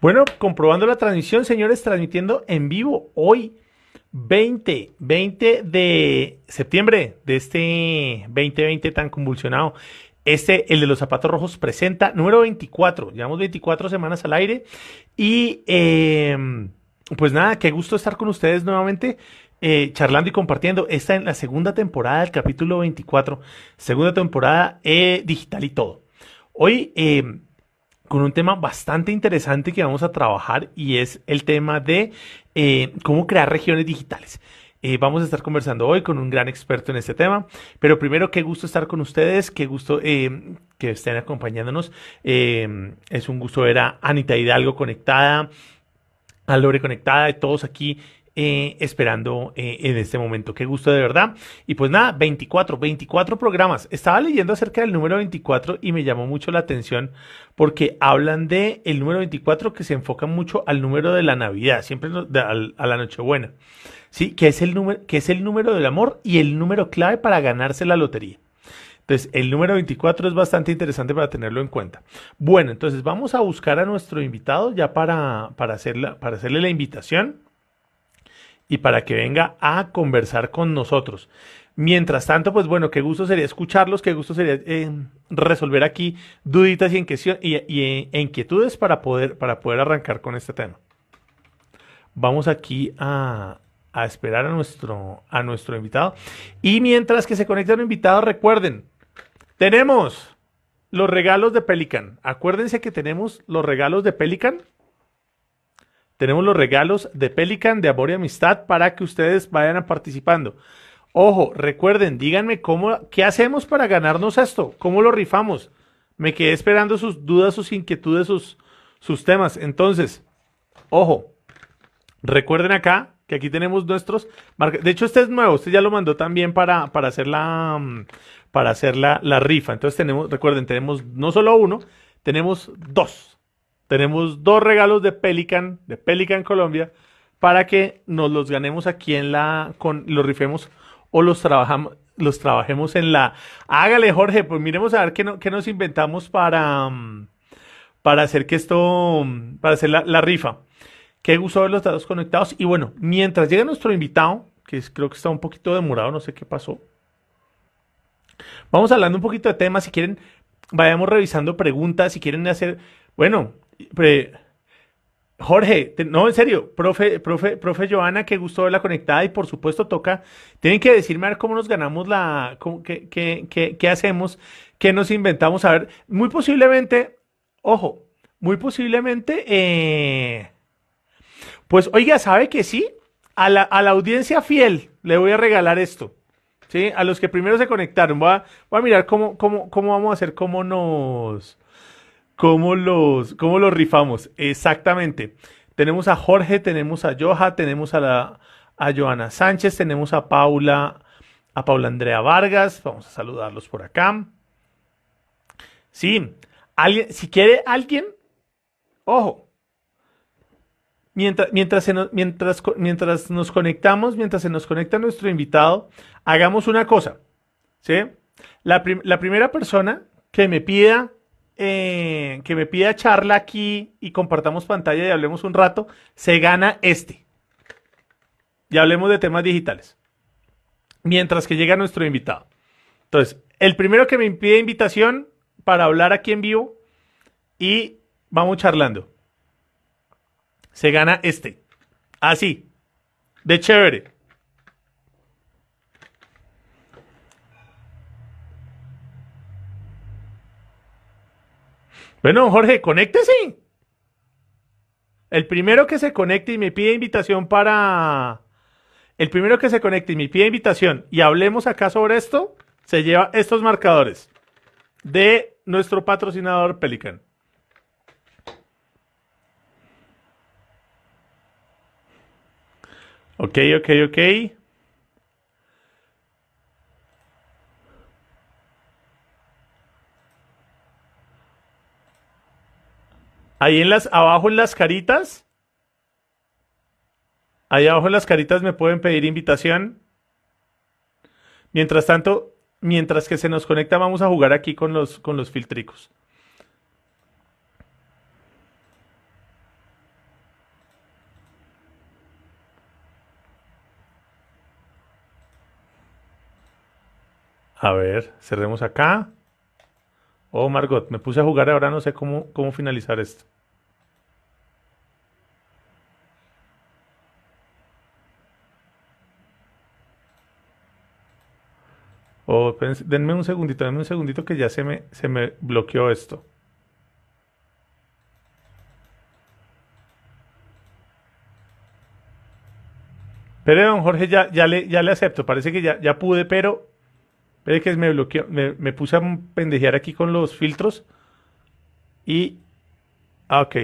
Bueno, comprobando la transmisión, señores, transmitiendo en vivo hoy, 20, 20 de septiembre de este 2020 tan convulsionado. Este, el de los zapatos rojos, presenta número 24. Llevamos 24 semanas al aire. Y em, pues nada, qué gusto estar con ustedes nuevamente. Eh, charlando y compartiendo. Esta en la segunda temporada del capítulo 24, segunda temporada eh, digital y todo. Hoy em, con un tema bastante interesante que vamos a trabajar y es el tema de eh, cómo crear regiones digitales. Eh, vamos a estar conversando hoy con un gran experto en este tema, pero primero qué gusto estar con ustedes, qué gusto eh, que estén acompañándonos. es un gusto ver a Anita Hidalgo conectada, a Lore conectada, de todos aquí eh, esperando eh, en este momento. Qué gusto de verdad. Y pues nada, 24, 24 programas. Estaba leyendo acerca del número 24 y me llamó mucho la atención porque hablan de el número 24 que se enfoca mucho al número de la Navidad, siempre a la Nochebuena. Sí, que es el número que es el número del amor y el número clave para ganarse la lotería. Entonces, el número 24 es bastante interesante para tenerlo en cuenta. Bueno, entonces vamos a buscar a nuestro invitado ya para, para, para hacerle la invitación y para que venga a conversar con nosotros. Mientras tanto, pues bueno, qué gusto sería escucharlos, qué gusto sería eh, resolver aquí duditas y, e inquietudes para poder, para poder arrancar con este tema. Vamos aquí a, a esperar a nuestro, a nuestro invitado. Y mientras que se conecta el invitado, recuerden, tenemos los regalos de Pelican. Acuérdense que tenemos los regalos de Pelican tenemos los regalos de Pelican de amor y amistad para que ustedes vayan participando. Ojo, recuerden, díganme cómo, qué hacemos para ganarnos esto, cómo lo rifamos. Me quedé esperando sus dudas, sus inquietudes, sus, sus temas. Entonces, ojo, recuerden acá que aquí tenemos nuestros. De hecho, este es nuevo, este ya lo mandó también para, para hacer, la, mm, para hacer la, la rifa. Entonces tenemos, recuerden, tenemos no solo uno, tenemos dos. Tenemos dos regalos de Pelican, de Pelican Colombia, para que nos los ganemos aquí en la, con, los rifemos o los trabajamos, los trabajemos en la. Hágale, Jorge, pues miremos a ver qué, no, qué nos inventamos para, mm, para hacer que esto, para hacer la, rifa. Qué gusto ver los datos conectados. Y bueno, mientras llega nuestro invitado, que creo que está un poquito demorado, no sé qué pasó. Vamos hablando un poquito de temas. Si quieren, vayamos revisando preguntas. Si quieren hacer, bueno, Jorge, no, en serio, profe, profe, profe Joana, que gustó la conectada y por supuesto toca, tienen que decirme a ver cómo nos ganamos la, qué, qué, qué, hacemos, qué nos inventamos, a ver, muy posiblemente, ojo, muy posiblemente, eh, pues oiga, ¿sabe que sí? A la, a la audiencia fiel le voy a regalar esto. ¿Sí? A los que primero se conectaron. Voy a, voy a mirar cómo, cómo, cómo vamos a hacer, cómo nos, ¿Cómo los, cómo los rifamos? Exactamente. Tenemos a Jorge, tenemos a Joja, tenemos a, a Joana Sánchez, tenemos a Paula, a Paula Andrea Vargas. Vamos a saludarlos por acá. Sí, alguien, si quiere alguien, ojo. Mientras, mientras, nos, mientras, mientras nos conectamos, mientras se nos conecta nuestro invitado, hagamos una cosa. ¿sí? La, la primera persona que me pida eh, que me pida charla aquí y compartamos pantalla y hablemos un rato, se gana este. Y hablemos de temas digitales. Mientras que llega nuestro invitado. Entonces, el primero que me pide invitación para hablar aquí en vivo y vamos charlando. Se gana este. Así. De chévere. Bueno, Jorge, conéctese. El primero que se conecte y me pide invitación para... El primero que se conecte y me pide invitación y hablemos acá sobre esto, se lleva estos marcadores de nuestro patrocinador Pelican. Ok, ok, ok. Ahí en las, abajo en las caritas. Ahí abajo en las caritas me pueden pedir invitación. Mientras tanto, mientras que se nos conecta, vamos a jugar aquí con los, con los filtricos. A ver, cerremos acá. Oh, Margot, me puse a jugar, ahora no sé cómo, cómo finalizar esto. Oh, denme un segundito, denme un segundito que ya se me, se me bloqueó esto. Pero don Jorge, ya, ya, le, ya le acepto. Parece que ya, ya pude, pero. Espere que me bloqueó. Me, me, puse a pendejear aquí con los filtros. Y. Ah, ok.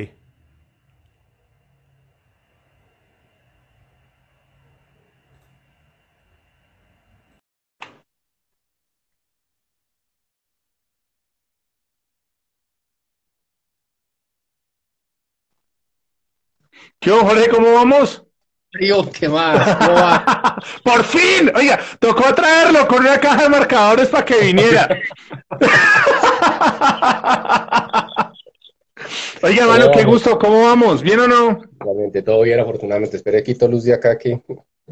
¿Qué Jorge? ¿Cómo vamos? ¿Qué más? Por fin, oiga, tocó traerlo con una caja de marcadores para que viniera. oiga, hermano, qué gusto, ¿cómo vamos? ¿Bien o no? Realmente todo bien, afortunadamente. Esperé quito luz de acá aquí.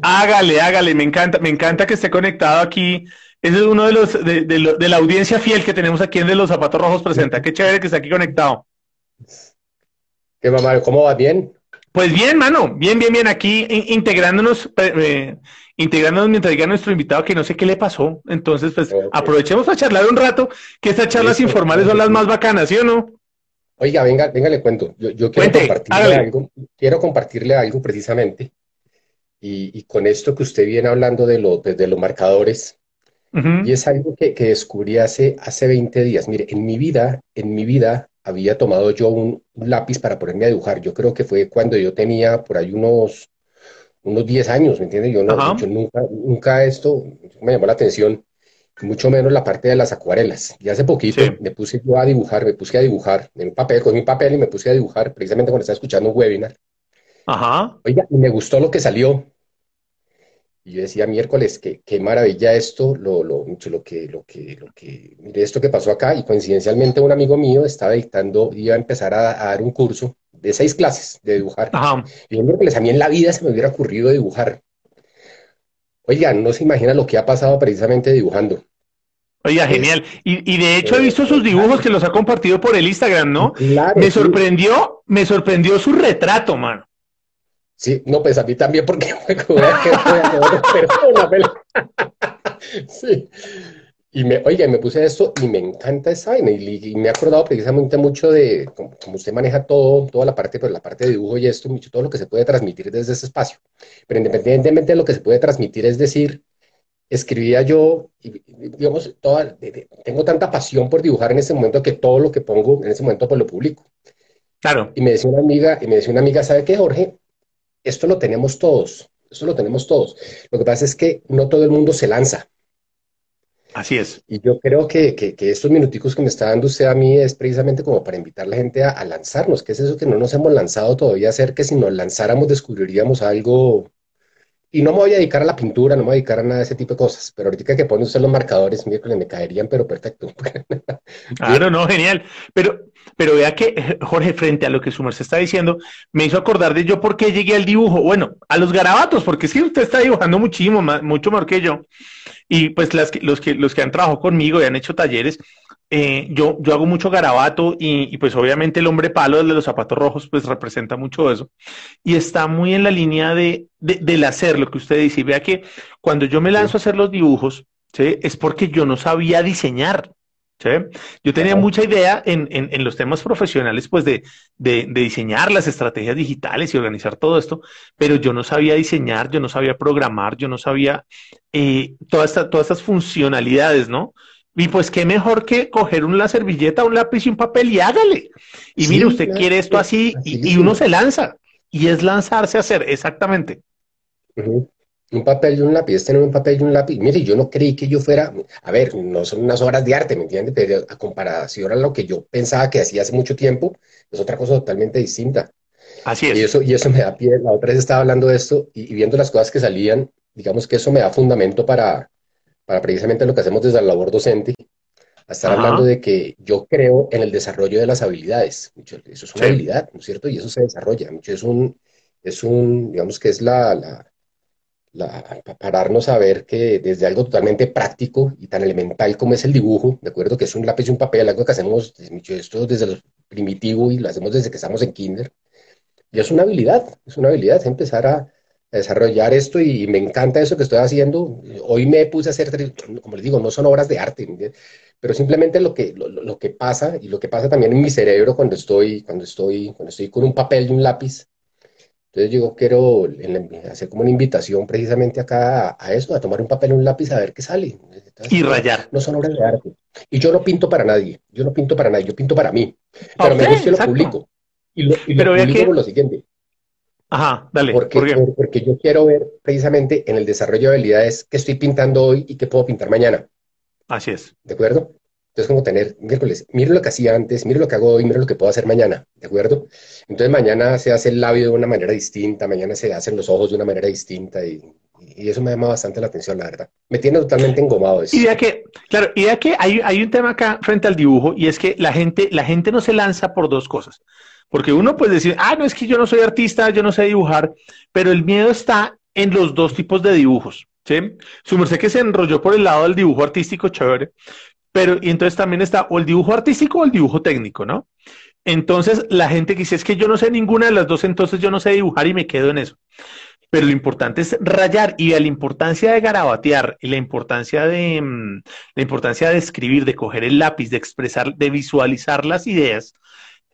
Hágale, hágale, me encanta, me encanta que esté conectado aquí. Ese es uno de los de, de la audiencia fiel que tenemos aquí en De los Zapatos Rojos Presenta. Qué chévere que esté aquí conectado. ¿Qué mamá? ¿Cómo va? ¿Bien? Pues bien, mano, bien, bien, bien, aquí integrándonos, eh, integrándonos mientras llega nuestro invitado que no sé qué le pasó. Entonces, pues aprovechemos a charlar un rato, que estas charlas informales son las más bacanas, ¿sí o no? Oiga, venga, venga, le cuento. Yo, quiero compartirle algo, quiero compartirle algo precisamente. Y, con esto que usted viene hablando de, lo, de, los marcadores, y es algo que, que, descubrí hace, hace 20 días. Mire, en mi vida, en mi vida, había tomado yo un, lápiz para ponerme a dibujar. Yo creo que fue cuando yo tenía por ahí unos, unos 10 años, ¿me entiendes? Yo, no, nunca, nunca esto me llamó la atención, mucho menos la parte de las acuarelas. Y hace poquito me puse yo a dibujar, me puse a dibujar en un papel, con mi papel y me puse a dibujar precisamente cuando estaba escuchando un webinar. Ajá. Oiga, y me gustó lo que salió. Y yo decía miércoles, qué, qué maravilla esto, lo, lo, mucho lo que, lo que, lo que, mire esto que pasó acá. Y coincidencialmente un amigo mío estaba dictando, iba a empezar a, dar un curso de seis clases de dibujar. Ajá. Y yo miércoles a mí en la vida se me hubiera ocurrido dibujar. Oigan, no se imagina lo que ha pasado precisamente dibujando. Oiga, genial. Y, y, de hecho he visto sus dibujos que los ha compartido por el Instagram, ¿no? Claro, me sorprendió, me sorprendió su retrato, mano. Sí, no, pues a mí también porque fue como persona. sí. Y me, oiga, me puse esto y me encanta esa vaina. Y, me he acordado precisamente mucho de como, usted maneja todo, toda la parte, pero pues, la parte de dibujo y esto, mucho todo lo que se puede transmitir desde ese espacio. Pero independientemente de lo que se puede transmitir, es decir, escribía yo, y, digamos, toda, tengo tanta pasión por dibujar en ese momento que todo lo que pongo en ese momento pues lo publico. Claro. Y me decía una amiga, y me decía una amiga, ¿sabe qué, Jorge? Esto lo tenemos todos, esto lo tenemos todos. Lo que pasa es que no todo el mundo se lanza. Así es. Y yo creo que, estos minuticos que me está dando usted a mí es precisamente como para invitar a la gente a, lanzarnos, que es eso que no nos hemos lanzado todavía a hacer, que si nos lanzáramos descubriríamos algo. Y no me voy a dedicar a la pintura, no me voy a dedicar a nada de ese tipo de cosas, pero ahorita que pone usted los marcadores, miércoles me caerían, pero perfecto. Claro, no, genial. Pero, pero vea que, Jorge, frente a lo que su se está diciendo, me hizo acordar de yo por qué llegué al dibujo. Bueno, a los garabatos, porque que usted está dibujando muchísimo, más, mucho mejor que yo. Y pues las, los, que, los que han trabajado conmigo y han hecho talleres, eh, yo, yo hago mucho garabato y, pues obviamente el hombre palo, el de los zapatos rojos, pues representa mucho eso. Y está muy en la línea de, del hacer, lo que usted dice. Y vea que cuando yo me lanzo a hacer los dibujos, ¿sí? es porque yo no sabía diseñar. Yo tenía mucha idea en, en, los temas profesionales, pues de, de, diseñar las estrategias digitales y organizar todo esto, pero yo no sabía diseñar, yo no sabía programar, yo no sabía eh, todas, todas estas funcionalidades, ¿no? Y pues qué mejor que coger una servilleta, un lápiz y un papel y hágale. Y mire, usted quiere esto así, y, uno se lanza. Y es lanzarse a hacer, exactamente un papel y un lápiz, tener un papel y un lápiz. Mire, yo no creí que yo fuera, a ver, no son unas obras de arte, ¿me entiende? Pero a comparación a lo que yo pensaba que hacía hace mucho tiempo, es otra cosa totalmente distinta. Así es. Y eso, y eso me da pie, la otra vez estaba hablando de esto y, viendo las cosas que salían, digamos que eso me da fundamento para, para precisamente lo que hacemos desde la labor docente, a estar hablando de que yo creo en el desarrollo de las habilidades. Eso es una habilidad, ¿no es cierto? Y eso se desarrolla. Es un, es un digamos que es la pararnos a ver que desde algo totalmente práctico y tan elemental como es el dibujo, ¿de acuerdo? Que es un lápiz y un papel, algo que hacemos, esto desde lo primitivo y lo hacemos desde que estamos en kinder. Y es una habilidad, es una habilidad, es empezar a, desarrollar esto y me encanta eso que estoy haciendo. Hoy me puse a hacer, como les digo, no son obras de arte, pero simplemente lo que, lo, que pasa y lo que pasa también en mi cerebro cuando estoy, cuando estoy, cuando estoy con un papel y un lápiz. Entonces yo quiero hacer como una invitación precisamente acá a, eso, a tomar un papel y un lápiz a ver qué sale. y rayar. No son obras de arte. Y yo no pinto para nadie, yo no pinto para nadie, yo pinto para mí. Pero me gusta y lo publico. Y lo, y lo publico lo siguiente Ajá, dale. Porque, porque yo quiero ver precisamente en el desarrollo de habilidades qué estoy pintando hoy y qué puedo pintar mañana. Así es. ¿De acuerdo? Entonces, como tener miércoles, miro lo que hacía antes, miro lo que hago hoy, miro lo que puedo hacer mañana, ¿de acuerdo? Entonces, mañana se hace el labio de una manera distinta, mañana se hacen los ojos de una manera distinta y, eso me llama bastante la atención, la verdad. Me tiene totalmente engomado eso. Y que, claro, y que hay, hay un tema acá frente al dibujo y es que la gente, la gente no se lanza por dos cosas. Porque uno puede decir, ah, no es que yo no soy artista, yo no sé dibujar, pero el miedo está en los dos tipos de dibujos. ¿sí? Su merced que se enrolló por el lado del dibujo artístico, chévere, pero y entonces también está o el dibujo artístico o el dibujo técnico, ¿no? Entonces la gente que dice, es que yo no sé ninguna de las dos, entonces yo no sé dibujar y me quedo en eso. Pero lo importante es rayar y la importancia de garabatear y la importancia de mm, la importancia de escribir, de coger el lápiz, de expresar, de visualizar las ideas,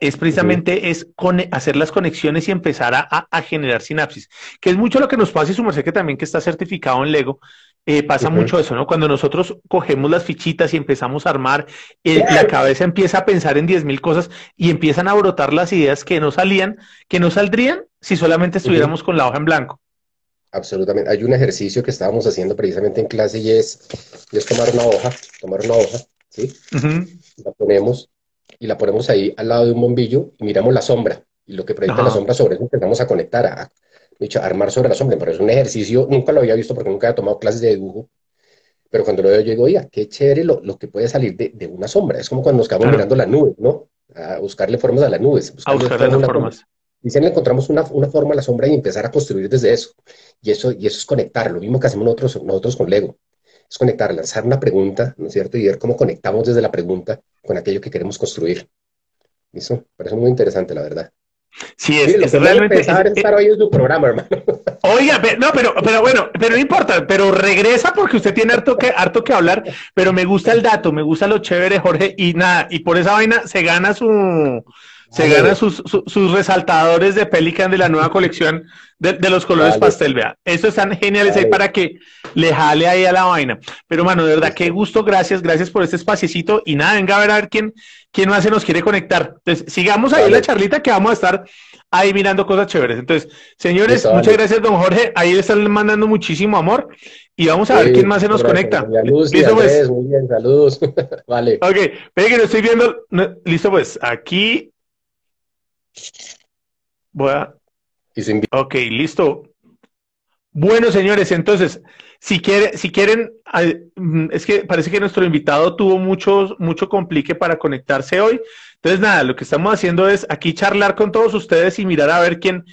es precisamente es hacer las conexiones y empezar a, generar sinapsis, que es mucho lo que nos pasa y su merced que también que está certificado en Lego, eh, pasa mucho eso, ¿no? Cuando nosotros cogemos las fichitas y empezamos a armar, eh, la cabeza empieza a pensar en 10.000 cosas y empiezan a brotar las ideas que no salían, que no saldrían si solamente estuviéramos con la hoja en blanco. Absolutamente. Hay un ejercicio que estábamos haciendo precisamente en clase y es, es tomar una hoja, tomar una hoja, ¿sí? La ponemos y la ponemos ahí al lado de un bombillo y miramos la sombra. Y lo que proyecta la sombra sobre eso empezamos a conectar, a, a, armar sobre la sombra. Pero es un ejercicio, nunca lo había visto porque nunca había tomado clases de dibujo. Pero cuando lo veo, yo digo, oiga, qué chévere lo, lo que puede salir de, de, una sombra. Es como cuando nos quedamos mirando las nubes, ¿no? A buscarle formas a las nubes. A buscarle formas. Y si encontramos una, una, forma a la sombra y empezar a construir desde eso. Y eso, y eso es conectar, lo mismo que hacemos nosotros, nosotros con Lego es conectar, lanzar una pregunta, ¿no es cierto? Y ver cómo conectamos desde la pregunta con aquello que queremos construir. Eso parece muy interesante, la verdad. Sí, es, es realmente. estar hoy en su programa, hermano. Oiga, no, pero, pero bueno, pero no importa, pero regresa porque usted tiene harto que, harto que hablar, pero me gusta el dato, me gusta lo chévere, Jorge, y nada, y por esa vaina se gana su, se gana sus, sus, resaltadores de Pelican de la nueva colección de, los colores pastel, vea. Eso están geniales ahí para que le jale ahí a la vaina. Pero, mano, de verdad, qué gusto, gracias, gracias por este espaciecito. Y nada, venga a ver a ver quién, quién más se nos quiere conectar. Entonces, sigamos ahí la charlita que vamos a estar ahí mirando cosas chéveres. Entonces, señores, muchas gracias, don Jorge. Ahí le están mandando muchísimo amor. Y vamos a ver quién más se nos conecta. Listo, pues. Muy bien, saludos. vale. Ok, que lo estoy viendo. Listo, pues, aquí Voy a... Ok, listo. Bueno, señores, entonces, si, quiere, si quieren, mm, es que parece que nuestro invitado tuvo mucho, mucho complique para conectarse hoy. Entonces, nada, lo que estamos haciendo es aquí charlar con todos ustedes y mirar a ver quién,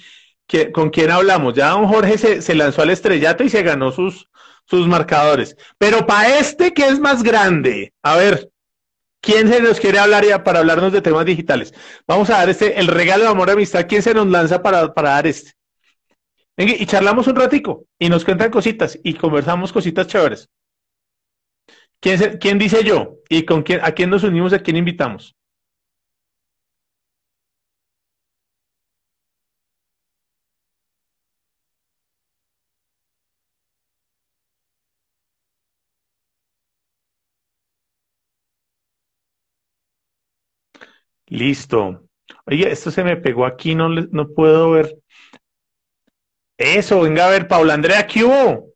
con quién hablamos. Ya don Jorge se, se, lanzó al estrellato y se ganó sus, sus marcadores. Pero para este, que es más grande? A ver, ¿Quién se nos quiere hablar ya para hablarnos de temas digitales? Vamos a dar este, el regalo de amor y amistad. ¿Quién se nos lanza para, para dar este? Venga, y charlamos un ratico y nos cuentan cositas y conversamos cositas chéveres. ¿Quién, quién dice yo? ¿Y con quién, a quién nos unimos? ¿A quién invitamos? Listo. Oye, esto se me pegó aquí, no, no puedo ver. Eso, venga a ver, Paula Andrea, ¿qué hubo?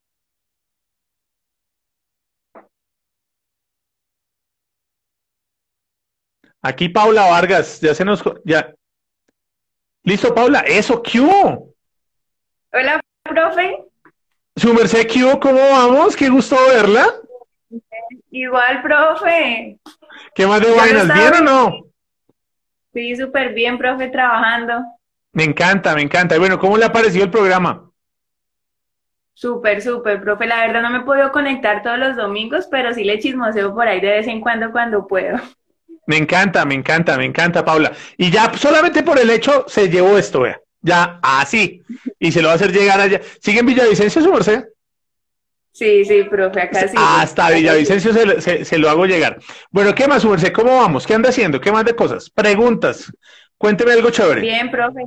Aquí Paula Vargas, ya se nos... Ya. Listo, Paula, eso, ¿qué hubo? Hola, profe. Su merced, ¿qué hubo? ¿Cómo vamos? Qué gusto verla. Igual, profe. ¿Qué más de vainas? ¿Bien o no? Sí, súper bien, profe, trabajando. Me encanta, me encanta. Y bueno, ¿cómo le ha parecido el programa? Súper, súper, profe. La verdad no me he podido conectar todos los domingos, pero sí le chismoseo por ahí de vez en cuando cuando puedo. Me encanta, me encanta, me encanta, Paula. Y ya solamente por el hecho se llevó esto, vea. Ya así. Y se lo va a hacer llegar allá. ¿Sigue en Villavicencio su merced? Sí, sí, profe, acá sí. Hasta Villavicencio se, se, lo hago llegar. Bueno, ¿qué más, su merced? ¿Cómo vamos? ¿Qué anda haciendo? ¿Qué más de cosas? Preguntas. Cuénteme algo chévere. Bien, profe.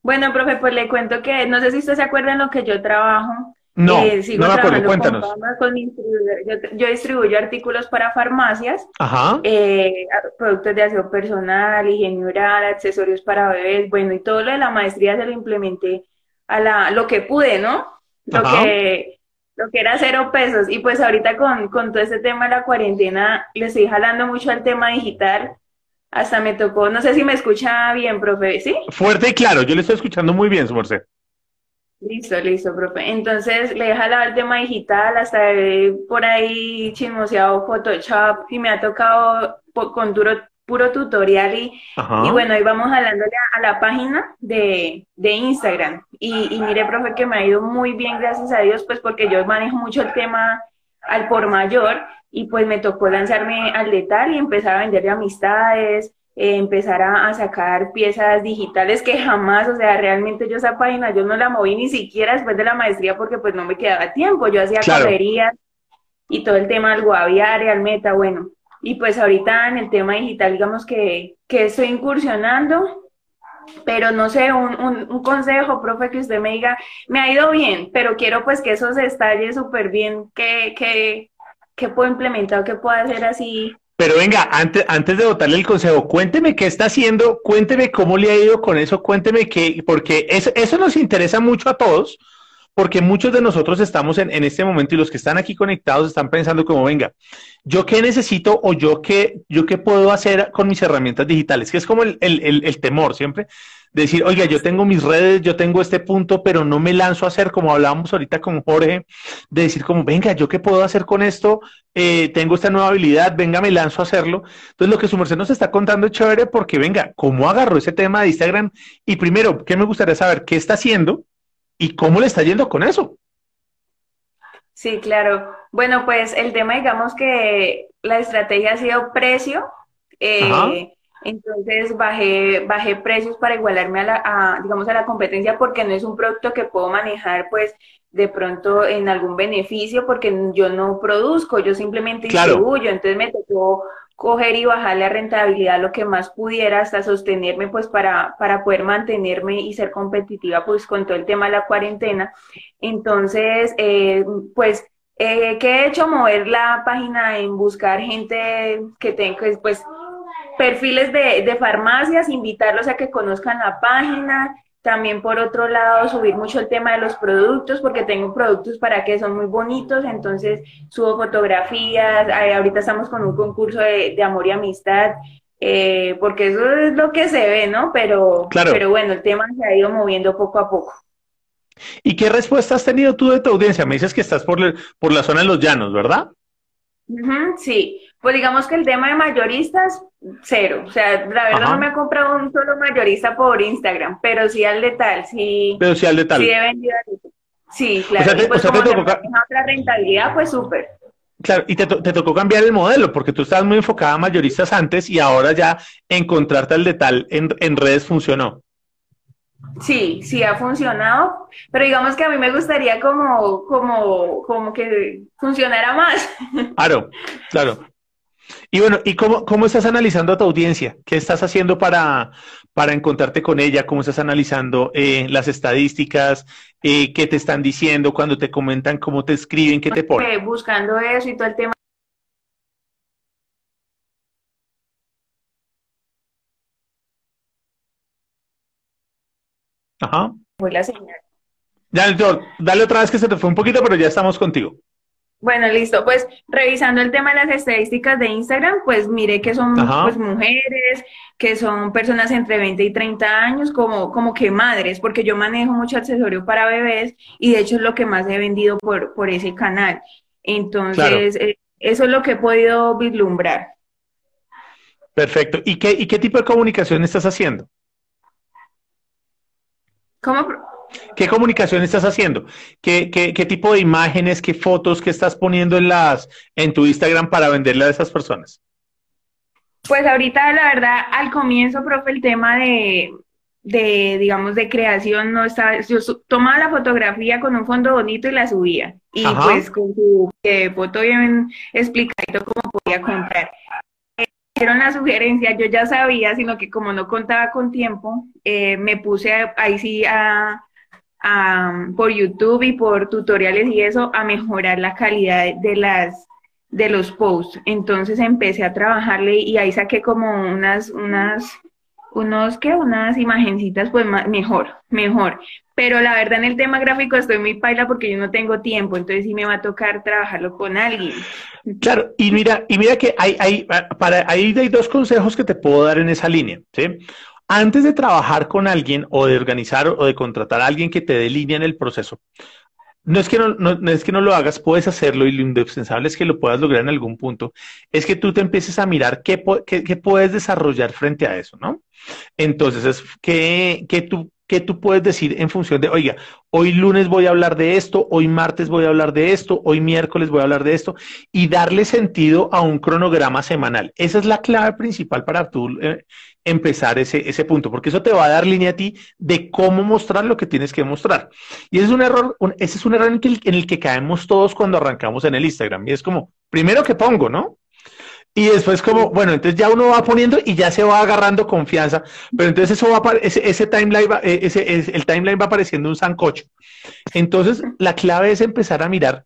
Bueno, profe, pues le cuento que no sé si usted se acuerda en lo que yo trabajo. No, eh, no me acuerdo, cuéntanos. yo, distribuyo artículos para farmacias, eh, productos de aseo personal, higiene oral, accesorios para bebés, bueno, y todo lo de la maestría se lo implementé a la, lo que pude, ¿no? Lo que, lo que era cero pesos. Y pues ahorita con, con todo este tema de la cuarentena, le estoy jalando mucho al tema digital hasta me tocó, no sé si me escucha bien, profe, ¿sí? Fuerte y claro, yo le estoy escuchando muy bien, su merced. Listo, listo, profe. Entonces le he jalado el tema digital, hasta por ahí chismoseado Photoshop y me ha tocado con duro, puro tutorial y, y bueno, ahí vamos jalándole a, la página de, de Instagram. Y, y, mire, profe, que me ha ido muy bien, gracias a Dios, pues porque yo manejo mucho el tema al por mayor y pues me tocó lanzarme al letal y empezar a venderle amistades, eh, empezar a, sacar piezas digitales que jamás, o sea, realmente yo esa página yo no la moví ni siquiera después de la maestría porque pues no me quedaba tiempo, yo hacía correrías y todo el tema del guaviare, al meta, bueno, y pues ahorita en el tema digital digamos que, que estoy incursionando, pero no sé, un, un, consejo, profe, que usted me diga, me ha ido bien, pero quiero pues que eso se estalle súper bien, que, que, ¿Qué puedo implementar o qué puedo hacer así? Pero venga, antes, antes de votarle el consejo, cuénteme qué está haciendo, cuénteme cómo le ha ido con eso, cuénteme qué, porque eso, eso nos interesa mucho a todos, porque muchos de nosotros estamos en, en, este momento y los que están aquí conectados están pensando como, venga, ¿yo qué necesito o yo qué, yo qué puedo hacer con mis herramientas digitales? Que es como el, el, el, temor siempre decir, oiga, yo tengo mis redes, yo tengo este punto, pero no me lanzo a hacer, como hablábamos ahorita con Jorge, de decir como, venga, ¿yo qué puedo hacer con esto? Eh, tengo esta nueva habilidad, venga, me lanzo a hacerlo. Entonces, lo que su merced nos está contando es chévere porque, venga, ¿cómo agarró ese tema de Instagram? Y primero, ¿qué me gustaría saber? ¿Qué está haciendo? ¿Y cómo le está yendo con eso? Sí, claro. Bueno, pues el tema, digamos que la estrategia ha sido precio. Eh, entonces bajé, bajé precios para igualarme a la, digamos, a la competencia porque no es un producto que puedo manejar pues de pronto en algún beneficio porque yo no produzco, yo simplemente distribuyo, entonces me tocó coger y bajar la rentabilidad lo que más pudiera hasta sostenerme pues para, para poder mantenerme y ser competitiva pues con todo el tema de la cuarentena. Entonces, eh, pues, eh, ¿qué he hecho? Mover la página en buscar gente que tenga pues perfiles de, de, farmacias, invitarlos a que conozcan la página. También por otro lado, subir mucho el tema de los productos, porque tengo productos para que son muy bonitos, entonces subo fotografías. Ahorita estamos con un concurso de, de amor y amistad, eh, porque eso es lo que se ve, ¿no? Pero, pero bueno, el tema se ha ido moviendo poco a poco. ¿Y qué respuesta has tenido tú de tu audiencia? Me dices que estás por, por la zona de los llanos, ¿verdad? sí, pues digamos que el tema de mayoristas, cero. O sea, la verdad no me ha comprado un solo mayorista por Instagram, pero sí al de tal, sí. Pero sí al de tal. Sí he vendido. Sí, claro. O sea, te, pues como tocó... otra rentabilidad, pues súper. Claro, y te, te, tocó cambiar el modelo, porque tú estabas muy enfocada a mayoristas antes y ahora ya encontrarte al de tal en, en redes funcionó. Sí, sí ha funcionado, pero digamos que a mí me gustaría como, como, como que funcionara más. Claro, claro. Y bueno, ¿y cómo, cómo estás analizando a tu audiencia? ¿Qué estás haciendo para, para encontrarte con ella? ¿Cómo estás analizando eh, las estadísticas? Eh, ¿Qué te están diciendo cuando te comentan? ¿Cómo te escriben? ¿Qué te ponen? Buscando eso y todo el tema Ajá. Fue la señal. Ya, dale otra vez que se te fue un poquito, pero ya estamos contigo. Bueno, listo. Pues revisando el tema de las estadísticas de Instagram, pues mire que son pues, mujeres, que son personas entre 20 y 30 años, como, como que madres, porque yo manejo mucho accesorio para bebés y de hecho es lo que más he vendido por, por ese canal. Entonces, eh, eso es lo que he podido vislumbrar. Perfecto. ¿Y qué, ¿Y qué tipo de comunicación estás haciendo? ¿Cómo? ¿Qué comunicación estás haciendo? ¿Qué, qué, qué tipo de imágenes, qué fotos, qué estás poniendo en, las, en tu Instagram para venderle a esas personas? Pues ahorita, la verdad, al comienzo, profe, el tema de, de, digamos, de creación, no estaba, yo tomaba la fotografía con un fondo bonito y la subía. Y pues con su eh, foto bien explicadito cómo podía comprar. Hicieron la sugerencia, yo ya sabía, sino que como no contaba con tiempo, eh, me puse ahí sí a, por YouTube y por tutoriales y eso, a mejorar la calidad de las de los posts. Entonces empecé a trabajarle y ahí saqué como unas, unas unos que unas imagencitas pues mejor, mejor. Pero la verdad en el tema gráfico estoy muy paila porque yo no tengo tiempo, entonces sí me va a tocar trabajarlo con alguien. Claro, y mira, y mira que hay, hay, para, hay dos consejos que te puedo dar en esa línea, ¿sí? Antes de trabajar con alguien o de organizar o de contratar a alguien que te dé línea en el proceso, no es, que no, es que no lo hagas, puedes hacerlo y lo indispensable es que lo puedas lograr en algún punto. Es que tú te empieces a mirar qué, qué, puedes desarrollar frente a eso, ¿no? Entonces, es que, que tú ¿qué tú puedes decir en función de, oiga, hoy lunes voy a hablar de esto, hoy martes voy a hablar de esto, hoy miércoles voy a hablar de esto, y darle sentido a un cronograma semanal? Esa es la clave principal para tú eh, empezar ese, ese punto, porque eso te va a dar línea a ti de cómo mostrar lo que tienes que mostrar. Y ese es un error, ese es un error en, en el que caemos todos cuando arrancamos en el Instagram. Y es como, primero que pongo, ¿no? Y después como, bueno, entonces ya uno va poniendo y ya se va agarrando confianza, pero entonces eso va ese, ese timeline va, eh, ese, el timeline va apareciendo un sancocho. Entonces la clave es empezar a mirar,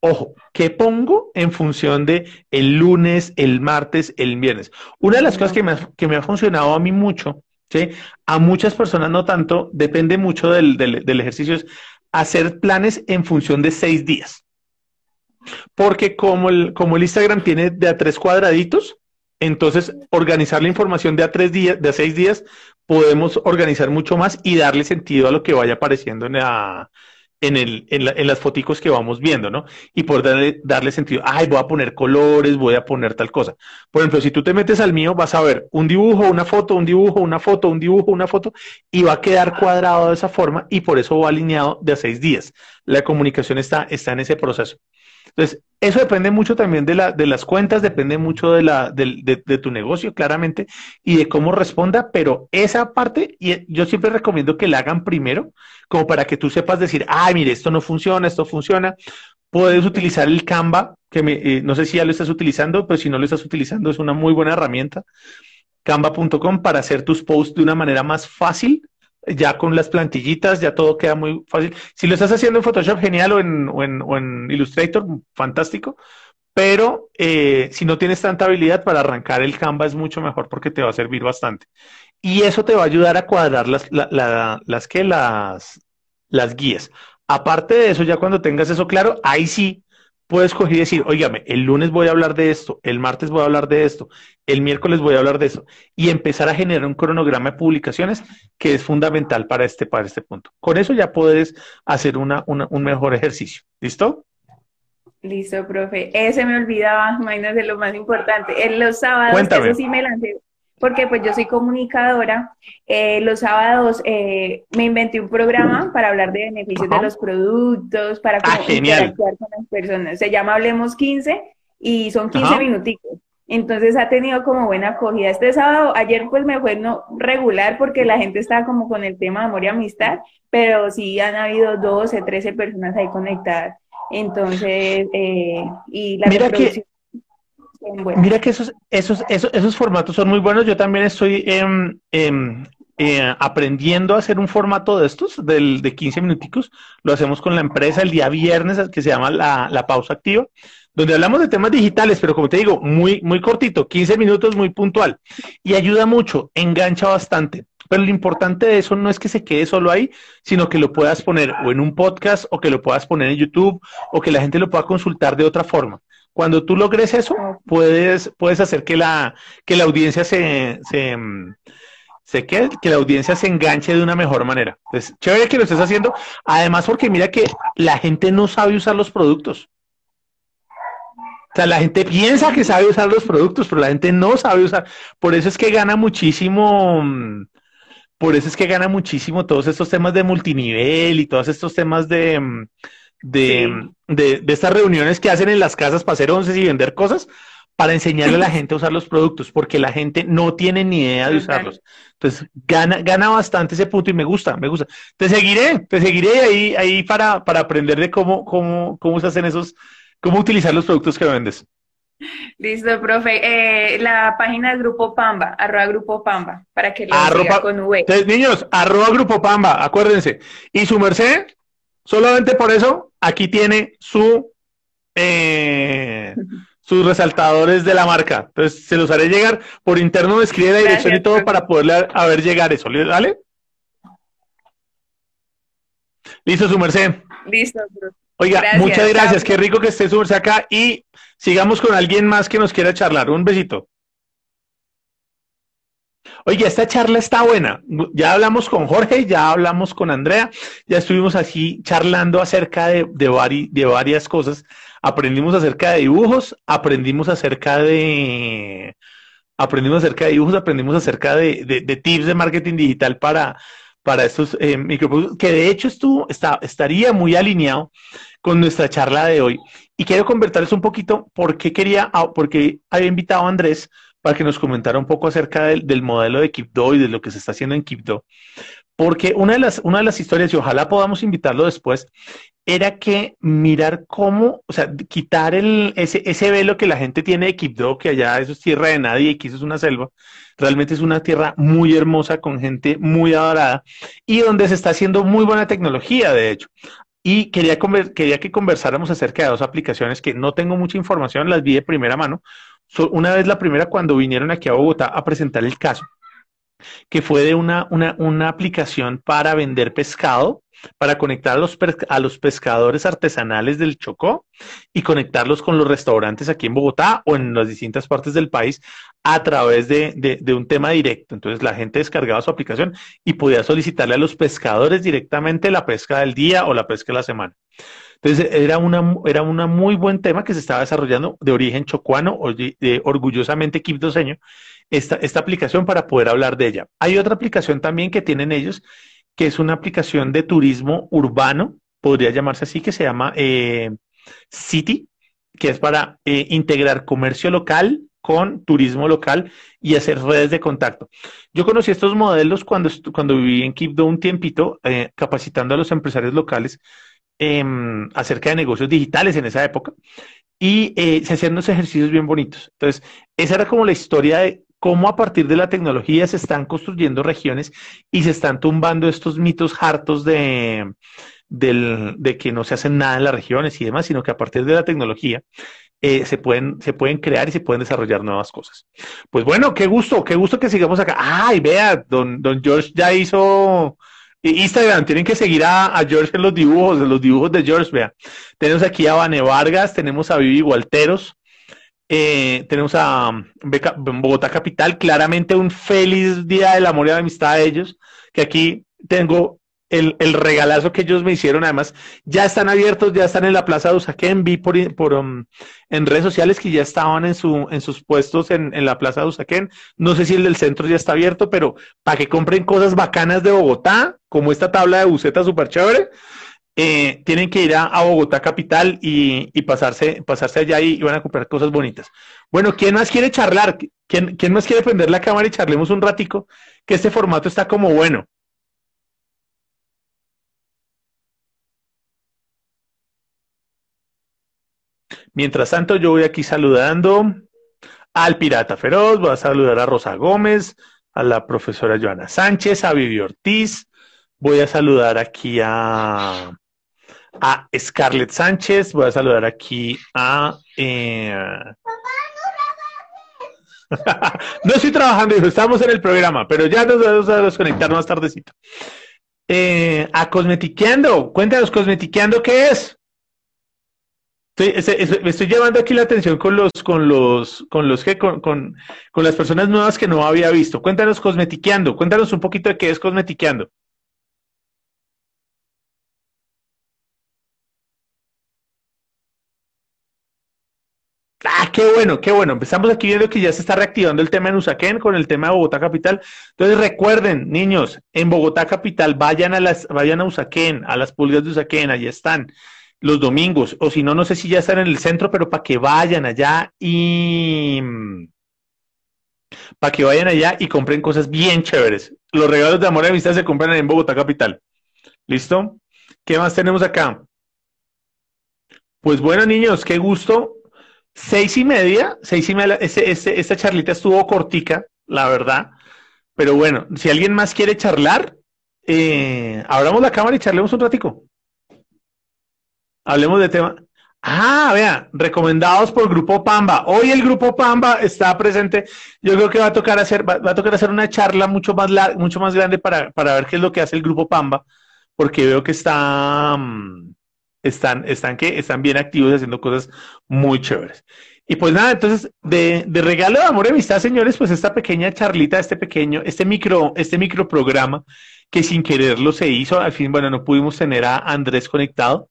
ojo, ¿qué pongo en función de el lunes, el martes, el viernes? Una de las cosas que me, ha, que me ha funcionado a mí mucho, ¿sí? a muchas personas no tanto, depende mucho del, del, del ejercicio, es hacer planes en función de seis días. Porque como el, como el Instagram tiene de a tres cuadraditos, entonces organizar la información de a tres días, de a seis días, podemos organizar mucho más y darle sentido a lo que vaya apareciendo en la, en, el, en, las foticos que vamos viendo, ¿no? Y poder darle, darle sentido, ay, voy a poner colores, voy a poner tal cosa. Por ejemplo, si tú te metes al mío, vas a ver un dibujo, una foto, un dibujo, una foto, un dibujo, una foto, y va a quedar cuadrado de esa forma y por eso va alineado de a seis días. La comunicación está, está en ese proceso. Entonces, eso depende mucho también de, la, de las cuentas, depende mucho de, la, de, tu negocio, claramente, y de cómo responda, pero esa parte, y yo siempre recomiendo que la hagan primero, como para que tú sepas decir, ay, mire, esto no funciona, esto funciona. Puedes utilizar el Canva, que eh, no sé si ya lo estás utilizando, pero si no lo estás utilizando, es una muy buena herramienta. Canva.com para hacer tus posts de una manera más fácil ya con las plantillitas, ya todo queda muy fácil. Si lo estás haciendo en Photoshop, genial, o en, o en, Illustrator, fantástico. Pero eh, si no tienes tanta habilidad para arrancar el Canva es mucho mejor porque te va a servir bastante. Y eso te va a ayudar a cuadrar las, las, las, las guías. Aparte de eso, ya cuando tengas eso claro, ahí sí puedes coger y decir, oígame, el lunes voy a hablar de esto, el martes voy a hablar de esto, el miércoles voy a hablar de eso, y empezar a generar un cronograma de publicaciones que es fundamental para este, para este punto. Con eso ya puedes hacer una, un mejor ejercicio. ¿Listo? Listo, profe. Ese me olvidaba, imagínate lo más importante. En los sábados, eso sí me lancé porque pues yo soy comunicadora. Eh, los sábados eh, me inventé un programa para hablar de beneficios de los productos, para ah, interactuar con las personas. Se llama Hablemos 15 y son 15 minuticos. Entonces ha tenido como buena acogida. Este sábado, ayer pues me fue no regular porque la gente estaba como con el tema de amor y amistad, pero sí han habido 12, 13 personas ahí conectadas. Entonces, eh, y la Mira que Mira que esos, esos, esos, esos, formatos son muy buenos. Yo también estoy em, em, eh, aprendiendo a hacer un formato de estos, del, de 15 minuticos. Lo hacemos con la empresa el día viernes, que se llama la, la pausa activa, donde hablamos de temas digitales, pero como te digo, muy, muy cortito, 15 minutos, muy puntual. Y ayuda mucho, engancha bastante. Pero lo importante de eso no es que se quede solo ahí, sino que lo puedas poner o en un podcast o que lo puedas poner en YouTube o que la gente lo pueda consultar de otra forma. Cuando tú logres eso, puedes, puedes hacer que la, que la audiencia se, se, se que la audiencia se enganche de una mejor manera. Entonces, chévere que lo estés haciendo. Además, porque mira que la gente no sabe usar los productos. O sea, la gente piensa que sabe usar los productos, pero la gente no sabe usar. Por eso es que gana muchísimo, por eso es que gana muchísimo todos estos temas de multinivel y todos estos temas de, de, de, de, estas reuniones que hacen en las casas para hacer once y vender cosas, para enseñarle a la gente a usar los productos, porque la gente no tiene ni idea de usarlos. Entonces, gana, gana bastante ese punto y me gusta, me gusta. Te seguiré, te seguiré ahí, ahí para, para aprender de cómo, cómo, cómo se hacen esos, cómo utilizar los productos que vendes. Listo, profe. Eh, la página del Grupo Pamba, arroba Grupo Pamba, para que lo siga con V. Entonces, niños, arroba Grupo Pamba, acuérdense. Y su merced, solamente por eso, aquí tiene su... Eh, sus resaltadores de la marca. Entonces, se los haré llegar por interno, me escribe la dirección y todo para poderle a, ver llegar eso. ¿Vale? Listo, su merced. Listo. Oiga, muchas gracias. Qué rico que esté su merced acá y sigamos con alguien más que nos quiera charlar. Un besito. Oye, esta charla está buena. Ya hablamos con Jorge, ya hablamos con Andrea, ya estuvimos aquí charlando acerca de, de, de varias cosas aprendimos acerca de dibujos, aprendimos acerca de aprendimos acerca de dibujos, aprendimos acerca de, de, tips de marketing digital para, para estos eh, microproductos, que de hecho estuvo, está, estaría muy alineado con nuestra charla de hoy. Y quiero convertirles un poquito por qué quería, ah, porque había invitado a Andrés para que nos comentara un poco acerca del, del modelo de Kipdo y de lo que se está haciendo en Kipdo. Porque una de las, una de las historias, y ojalá podamos invitarlo después, era que mirar cómo, o sea, quitar el, ese, ese velo que la gente tiene de Quibdó, que allá eso es tierra de nadie y aquí eso es una selva. Realmente es una tierra muy hermosa, con gente muy adorada y donde se está haciendo muy buena tecnología, de hecho. Y quería, quería que conversáramos acerca de dos aplicaciones que no tengo mucha información, las vi de primera mano. Una vez la primera cuando vinieron aquí a Bogotá a presentar el caso, que fue de una, una, una aplicación para vender pescado para conectar a los, a los pescadores artesanales del Chocó y conectarlos con los restaurantes aquí en Bogotá o en las distintas partes del país a través de, de, un tema directo. Entonces la gente descargaba su aplicación y podía solicitarle a los pescadores directamente la pesca del día o la pesca de la semana. Entonces era una era una muy buen tema que se estaba desarrollando de origen chocuano, de, orgullosamente quibdoseño, esta, esta aplicación para poder hablar de ella. Hay otra aplicación también que tienen ellos que es una aplicación de turismo urbano, podría llamarse así, que se llama eh, City, que es para eh, integrar comercio local con turismo local y hacer redes de contacto. Yo conocí estos modelos cuando, cuando viví en Quibdó un tiempito, eh, capacitando a los empresarios locales em, acerca de negocios digitales en esa época y se hacían unos ejercicios bien bonitos. Entonces, esa era como la historia de cómo a partir de la tecnología se están construyendo regiones y se están tumbando estos mitos hartos de, de que no se hacen nada en las regiones y demás, sino que a partir de la tecnología eh, se, pueden, se pueden crear y se pueden desarrollar nuevas cosas. Pues bueno, qué gusto, qué gusto que sigamos acá. Ay, vea, don, don George ya hizo Instagram, tienen que seguir a, George en los dibujos, en los dibujos de George, vea. Tenemos aquí a Vane Vargas, tenemos a Vivi Walteros, eh, tenemos a Bogotá Capital, claramente un feliz día del amor y de la amistad a ellos, que aquí tengo el, regalazo que ellos me hicieron, además, ya están abiertos, ya están en la plaza de Usaquén, vi por, por um, en redes sociales que ya estaban en, su, en sus puestos en, en la plaza de Usaquén, no sé si el del centro ya está abierto, pero para que compren cosas bacanas de Bogotá, como esta tabla de buceta súper chévere, eh, tienen que ir a, Bogotá capital y, pasarse, pasarse allá y, van a comprar cosas bonitas. Bueno, ¿quién más quiere charlar? ¿Quién, ¿Quién más quiere prender la cámara y charlemos un ratico? Que este formato está como bueno. Mientras tanto, yo voy aquí saludando al Pirata Feroz, voy a saludar a Rosa Gómez, a la profesora Joana Sánchez, a Vivi Ortiz, voy a saludar aquí a, a Scarlett Sánchez, voy a saludar aquí a... Eh... no estoy trabajando, estamos en el programa, pero ya nos vamos a desconectar más tardecito. Eh, a Cosmetiqueando, cuéntanos, Cosmetiqueando, ¿qué es? Estoy, estoy, llevando aquí la atención con los, con los, con los que, con, con, con las personas nuevas que no había visto. Cuéntanos, Cosmetiqueando, cuéntanos un poquito de qué es Cosmetiqueando. Ah, qué bueno, qué bueno. Empezamos aquí viendo que ya se está reactivando el tema en Usaquén con el tema de Bogotá Capital. Entonces recuerden, niños, en Bogotá Capital vayan a las, vayan a Usaquén, a las pulgas de Usaquén, allí están los domingos. O si no, no sé si ya están en el centro, pero para que vayan allá y para que vayan allá y compren cosas bien chéveres. Los regalos de amor y amistad se compran en Bogotá Capital. ¿Listo? ¿Qué más tenemos acá? Pues bueno, niños, qué gusto Seis y media, seis y media, esta charlita estuvo cortica, la verdad. Pero bueno, si alguien más quiere charlar, eh, abramos la cámara y charlemos un ratico. Hablemos de tema. Ah, vea, recomendados por Grupo Pamba. Hoy el Grupo Pamba está presente. Yo creo que va a tocar hacer, va, a tocar hacer una charla mucho más mucho más grande para, para, ver qué es lo que hace el Grupo Pamba, porque veo que está, mm, están, están, están bien activos haciendo cosas muy chéveres. Y pues nada, entonces, de, de, regalo de amor y amistad, señores, pues esta pequeña charlita, este pequeño, este micro, este micro programa que sin quererlo se hizo, al fin, bueno, no pudimos tener a Andrés conectado,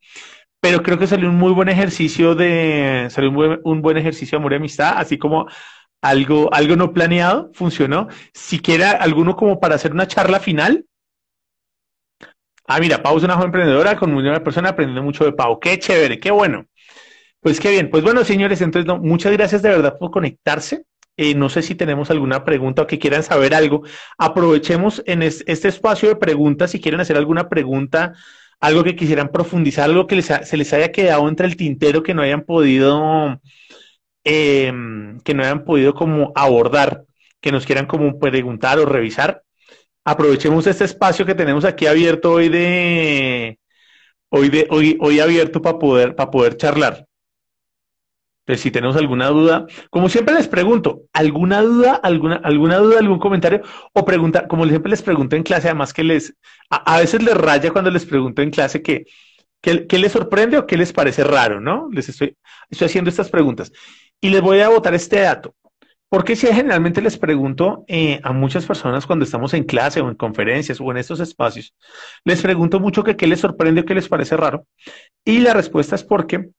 pero creo que salió un muy buen ejercicio de, salió un buen, buen ejercicio de amor y amistad, así como algo, algo no planeado, funcionó. Si quiere alguno como para hacer una charla final, Ah, mira, Pau es una joven emprendedora con muy persona aprendiendo mucho de Pau. Qué chévere, qué bueno. Pues qué bien. Pues bueno, señores, entonces muchas gracias de verdad por conectarse. Eh, no sé si tenemos alguna pregunta o que quieran saber algo. Aprovechemos en este espacio de preguntas si quieren hacer alguna pregunta, algo que quisieran profundizar, algo que se les haya quedado entre el tintero que no hayan podido, em, que no hayan podido como abordar, que nos quieran como preguntar o revisar aprovechemos este espacio que tenemos aquí abierto hoy de hoy de hoy, hoy abierto para poder para poder charlar. Si tenemos alguna duda, como siempre les pregunto, alguna duda, alguna alguna duda, algún comentario o pregunta, como siempre les pregunto en clase, además que les a, veces les raya cuando les pregunto en clase que ¿Qué, les sorprende o qué les parece raro, no? Les estoy, estoy haciendo estas preguntas. Y les voy a botar este dato. Porque si generalmente les pregunto eh, a muchas personas cuando estamos en clase o en conferencias o en estos espacios, les pregunto mucho que qué les sorprende o qué les parece raro. Y la respuesta es porque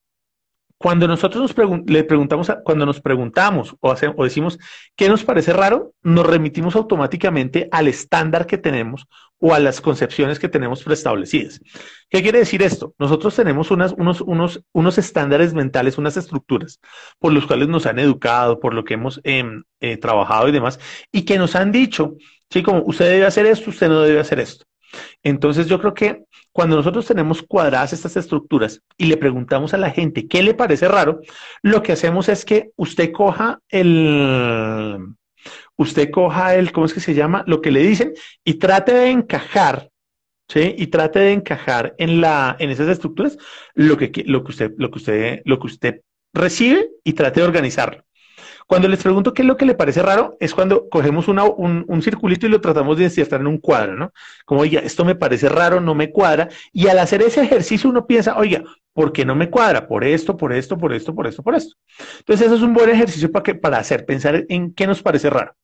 cuando nosotros nos le preguntamos, cuando nos preguntamos o, decimos qué nos parece raro, nos remitimos automáticamente al estándar que tenemos o a las concepciones que tenemos preestablecidas. ¿Qué quiere decir esto? Nosotros tenemos unos, unos, unos estándares mentales, unas estructuras por los cuales nos han educado, por lo que hemos em, eh, trabajado y demás, y que nos han dicho, sí, como usted debe hacer esto, usted no debe hacer esto. Entonces yo creo que cuando nosotros tenemos cuadradas estas estructuras y le preguntamos a la gente qué le parece raro, lo que hacemos es que usted coja el, usted coja el, ¿cómo es que se llama? Lo que le dicen y trate de encajar, ¿sí? Y trate de encajar en la, en esas estructuras lo que, lo que usted, lo que usted, lo que usted recibe y trate de organizarlo. Cuando les pregunto qué es lo que le parece raro, es cuando cogemos un, circulito y lo tratamos de insertar en un cuadro, ¿no? Como, oiga, esto me parece raro, no me cuadra. Y al hacer ese ejercicio uno piensa, oiga, ¿por qué no me cuadra? Por esto, por esto, por esto, por esto, por esto. Entonces, eso es un buen ejercicio para, que, para hacer, pensar en qué nos parece raro.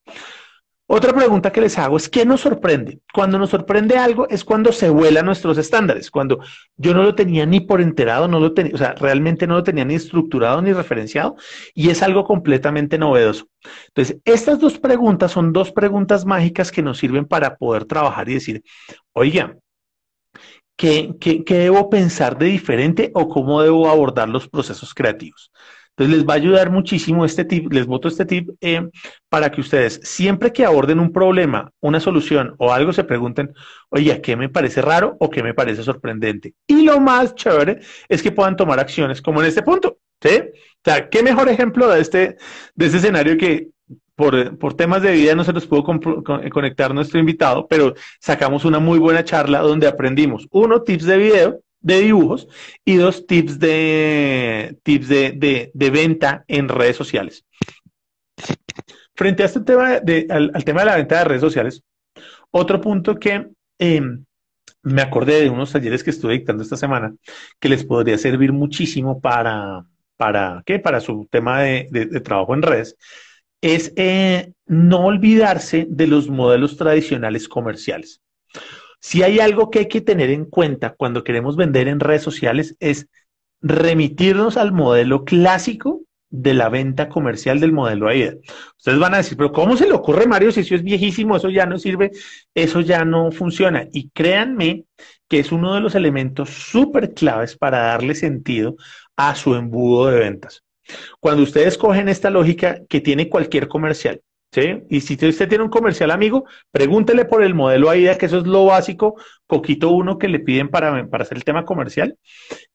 Otra pregunta que les hago es, ¿qué nos sorprende? Cuando nos sorprende algo es cuando se vuelan nuestros estándares, cuando yo no lo tenía ni por enterado, no lo tenía, o sea, realmente no lo tenía ni estructurado ni referenciado y es algo completamente novedoso. Entonces, estas dos preguntas son dos preguntas mágicas que nos sirven para poder trabajar y decir, oiga, ¿qué, qué, qué debo pensar de diferente o cómo debo abordar los procesos creativos? Entonces les va a ayudar muchísimo este tip, les voto este tip eh, para que ustedes siempre que aborden un problema, una solución o algo se pregunten, oye, ¿qué me parece raro o qué me parece sorprendente? Y lo más chévere es que puedan tomar acciones como en este punto, ¿sí? O sea, ¿qué mejor ejemplo de este, de este escenario que por, por, temas de vida no se nos pudo conectar nuestro invitado, pero sacamos una muy buena charla donde aprendimos, uno, tips de video, de dibujos y dos tips de tips de, venta en redes sociales. Frente a este tema de, al, tema de la venta de redes sociales, otro punto que em, me acordé de unos talleres que estuve dictando esta semana que les podría servir muchísimo para, para, ¿qué? para su tema de, trabajo en redes, es eh, no olvidarse de los modelos tradicionales comerciales. Si hay algo que hay que tener en cuenta cuando queremos vender en redes sociales es remitirnos al modelo clásico de la venta comercial del modelo AIDA. Ustedes van a decir, pero ¿cómo se le ocurre, Mario, si eso es viejísimo, eso ya no sirve, eso ya no funciona? Y créanme que es uno de los elementos súper claves para darle sentido a su embudo de ventas. Cuando ustedes cogen esta lógica que tiene cualquier comercial, ¿sí? Y si usted tiene un comercial amigo, pregúntele por el modelo AIDA, que eso es lo básico, coquito uno que le piden para, para hacer el tema comercial.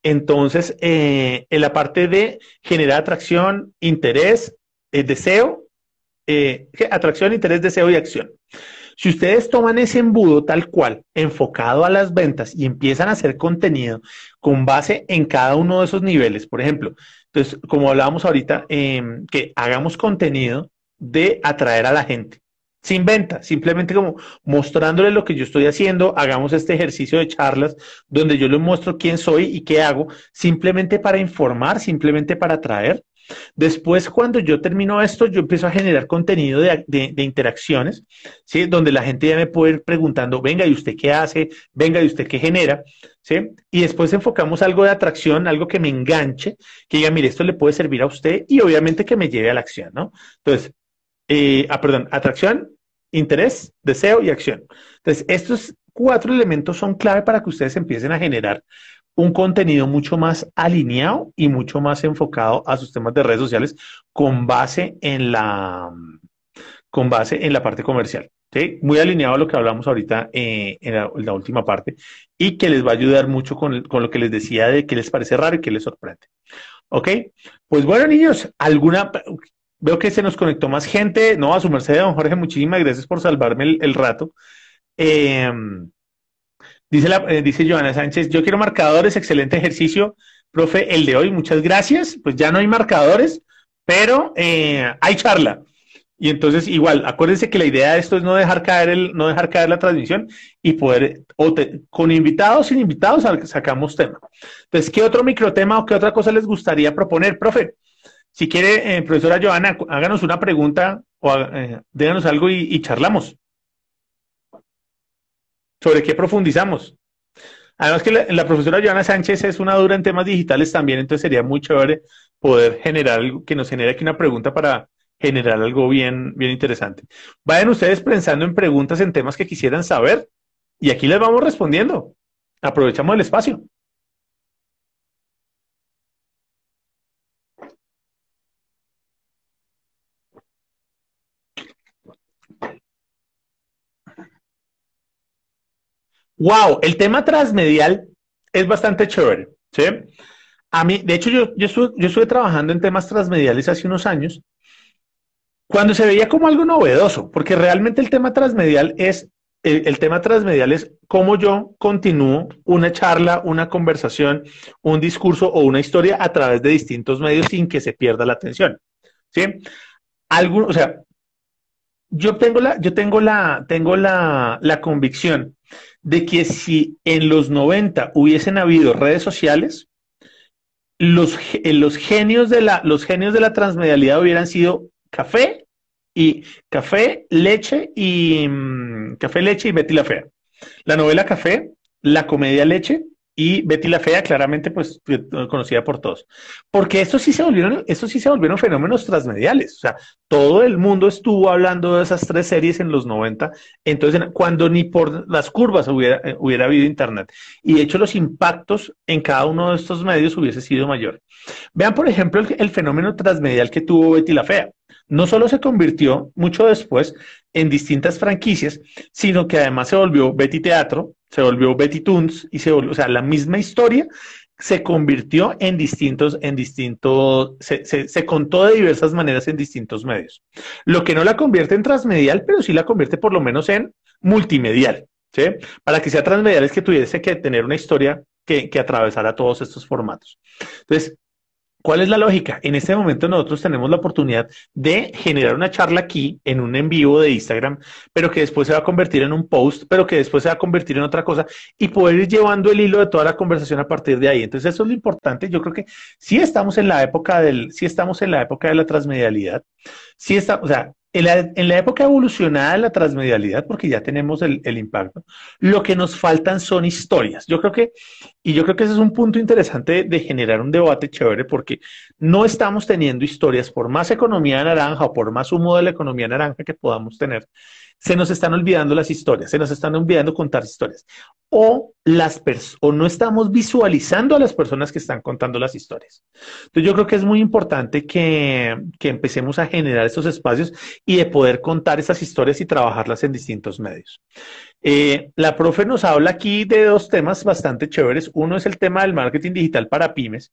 Entonces, eh, en la parte de generar atracción, interés, eh, deseo, eh, atracción, interés, deseo y acción. Si ustedes toman ese embudo tal cual, enfocado a las ventas y empiezan a hacer contenido con base en cada uno de esos niveles, por ejemplo, entonces, como hablábamos ahorita, que hagamos contenido de atraer a la gente. Sin venta, simplemente como mostrándole lo que yo estoy haciendo, hagamos este ejercicio de charlas donde yo les muestro quién soy y qué hago, simplemente para informar, simplemente para atraer. Después, cuando yo termino esto, yo empiezo a generar contenido de, interacciones, ¿sí? Donde la gente ya me puede ir preguntando, venga, ¿y usted qué hace? Venga, ¿y usted qué genera? ¿Sí? Y después enfocamos algo de atracción, algo que me enganche, que diga, mire, esto le puede servir a usted y obviamente que me lleve a la acción, ¿no? Entonces, ah, perdón, atracción, interés, deseo y acción. Entonces, estos cuatro elementos son clave para que ustedes empiecen a generar un contenido mucho más alineado y mucho más enfocado a sus temas de redes sociales con base en la, con base en la parte comercial. Muy alineado a lo que hablamos ahorita eh, en, la, última parte y que les va a ayudar mucho con, con, lo que les decía de qué les parece raro y qué les sorprende. ¿Ok? Pues bueno, niños, alguna... Veo que se nos conectó más gente. No, a su merced, don Jorge, muchísimas gracias por salvarme el, rato. Eh, Dice, la, eh, dice Joana Sánchez, yo quiero marcadores, excelente ejercicio, profe, el de hoy, muchas gracias. Pues ya no hay marcadores, pero eh, hay charla. Y entonces, igual, acuérdense que la idea de esto es no dejar caer el, no dejar caer la transmisión y poder, con invitados, sin invitados, sacamos tema. Entonces, ¿qué otro microtema o qué otra cosa les gustaría proponer, profe? Si quiere, eh, profesora Joana, háganos una pregunta o déganos algo y charlamos. ¿Sobre qué profundizamos? Además que la, profesora Joana Sánchez es una dura en temas digitales también, entonces sería muy chévere poder generar algo, que nos genere aquí una pregunta para generar algo bien, bien interesante. Vayan ustedes pensando en preguntas en temas que quisieran saber y aquí les vamos respondiendo. Aprovechamos el espacio. Wow, el tema transmedial es bastante chévere, ¿sí? A mí, de hecho, yo, yo, estuve, trabajando en temas transmediales hace unos años, cuando se veía como algo novedoso, porque realmente el tema transmedial es, el, tema transmedial es cómo yo continúo una charla, una conversación, un discurso o una historia a través de distintos medios sin que se pierda la atención, ¿sí? Algún, o sea, yo tengo la, yo tengo la, tengo la, la convicción de que si en los 90 hubiesen habido redes sociales, los, eh, los, genios de la, los genios de la transmedialidad hubieran sido café y café, leche y mm, café, leche y Betty la Fea. La novela Café, la comedia Leche y Betty la Fea, claramente, pues conocida por todos. Porque esto sí se volvieron, esto sí se volvieron fenómenos transmediales. O sea, todo el mundo estuvo hablando de esas tres series en los 90. Entonces, cuando ni por las curvas hubiera, eh, hubiera habido Internet. Y de hecho, los impactos en cada uno de estos medios hubiese sido mayor. Vean, por ejemplo, el, el fenómeno transmedial que tuvo Betty la Fea. No solo se convirtió mucho después en distintas franquicias, sino que además se volvió Betty Teatro, se volvió Betty Toons y se volvió, o sea, la misma historia se convirtió en distintos, en distintos, se, se, contó de diversas maneras en distintos medios. Lo que no la convierte en transmedial, pero sí la convierte por lo menos en multimedial, ¿sí? Para que sea transmedial es que tuviese que tener una historia que, que atravesara todos estos formatos. Entonces, ¿Cuál es la lógica? En este momento nosotros tenemos la oportunidad de generar una charla aquí en un en vivo de Instagram, pero que después se va a convertir en un post, pero que después se va a convertir en otra cosa y poder ir llevando el hilo de toda la conversación a partir de ahí. Entonces eso es lo importante. Yo creo que sí estamos en la época del, sí estamos en la época de la transmedialidad. Sí está, o sea, en la, época evolucionada de la transmedialidad, porque ya tenemos el, impacto, lo que nos faltan son historias. Yo creo que, y yo creo que ese es un punto interesante de, generar un debate chévere, porque no estamos teniendo historias, por más economía naranja o por más humo de la economía naranja que podamos tener, se nos están olvidando las historias, se nos están olvidando contar historias. O, las o no estamos visualizando a las personas que están contando las historias. Entonces yo creo que es muy importante que, que empecemos a generar estos espacios y de poder contar esas historias y trabajarlas en distintos medios. Eh, la profe nos habla aquí de dos temas bastante chéveres. Uno es el tema del marketing digital para pymes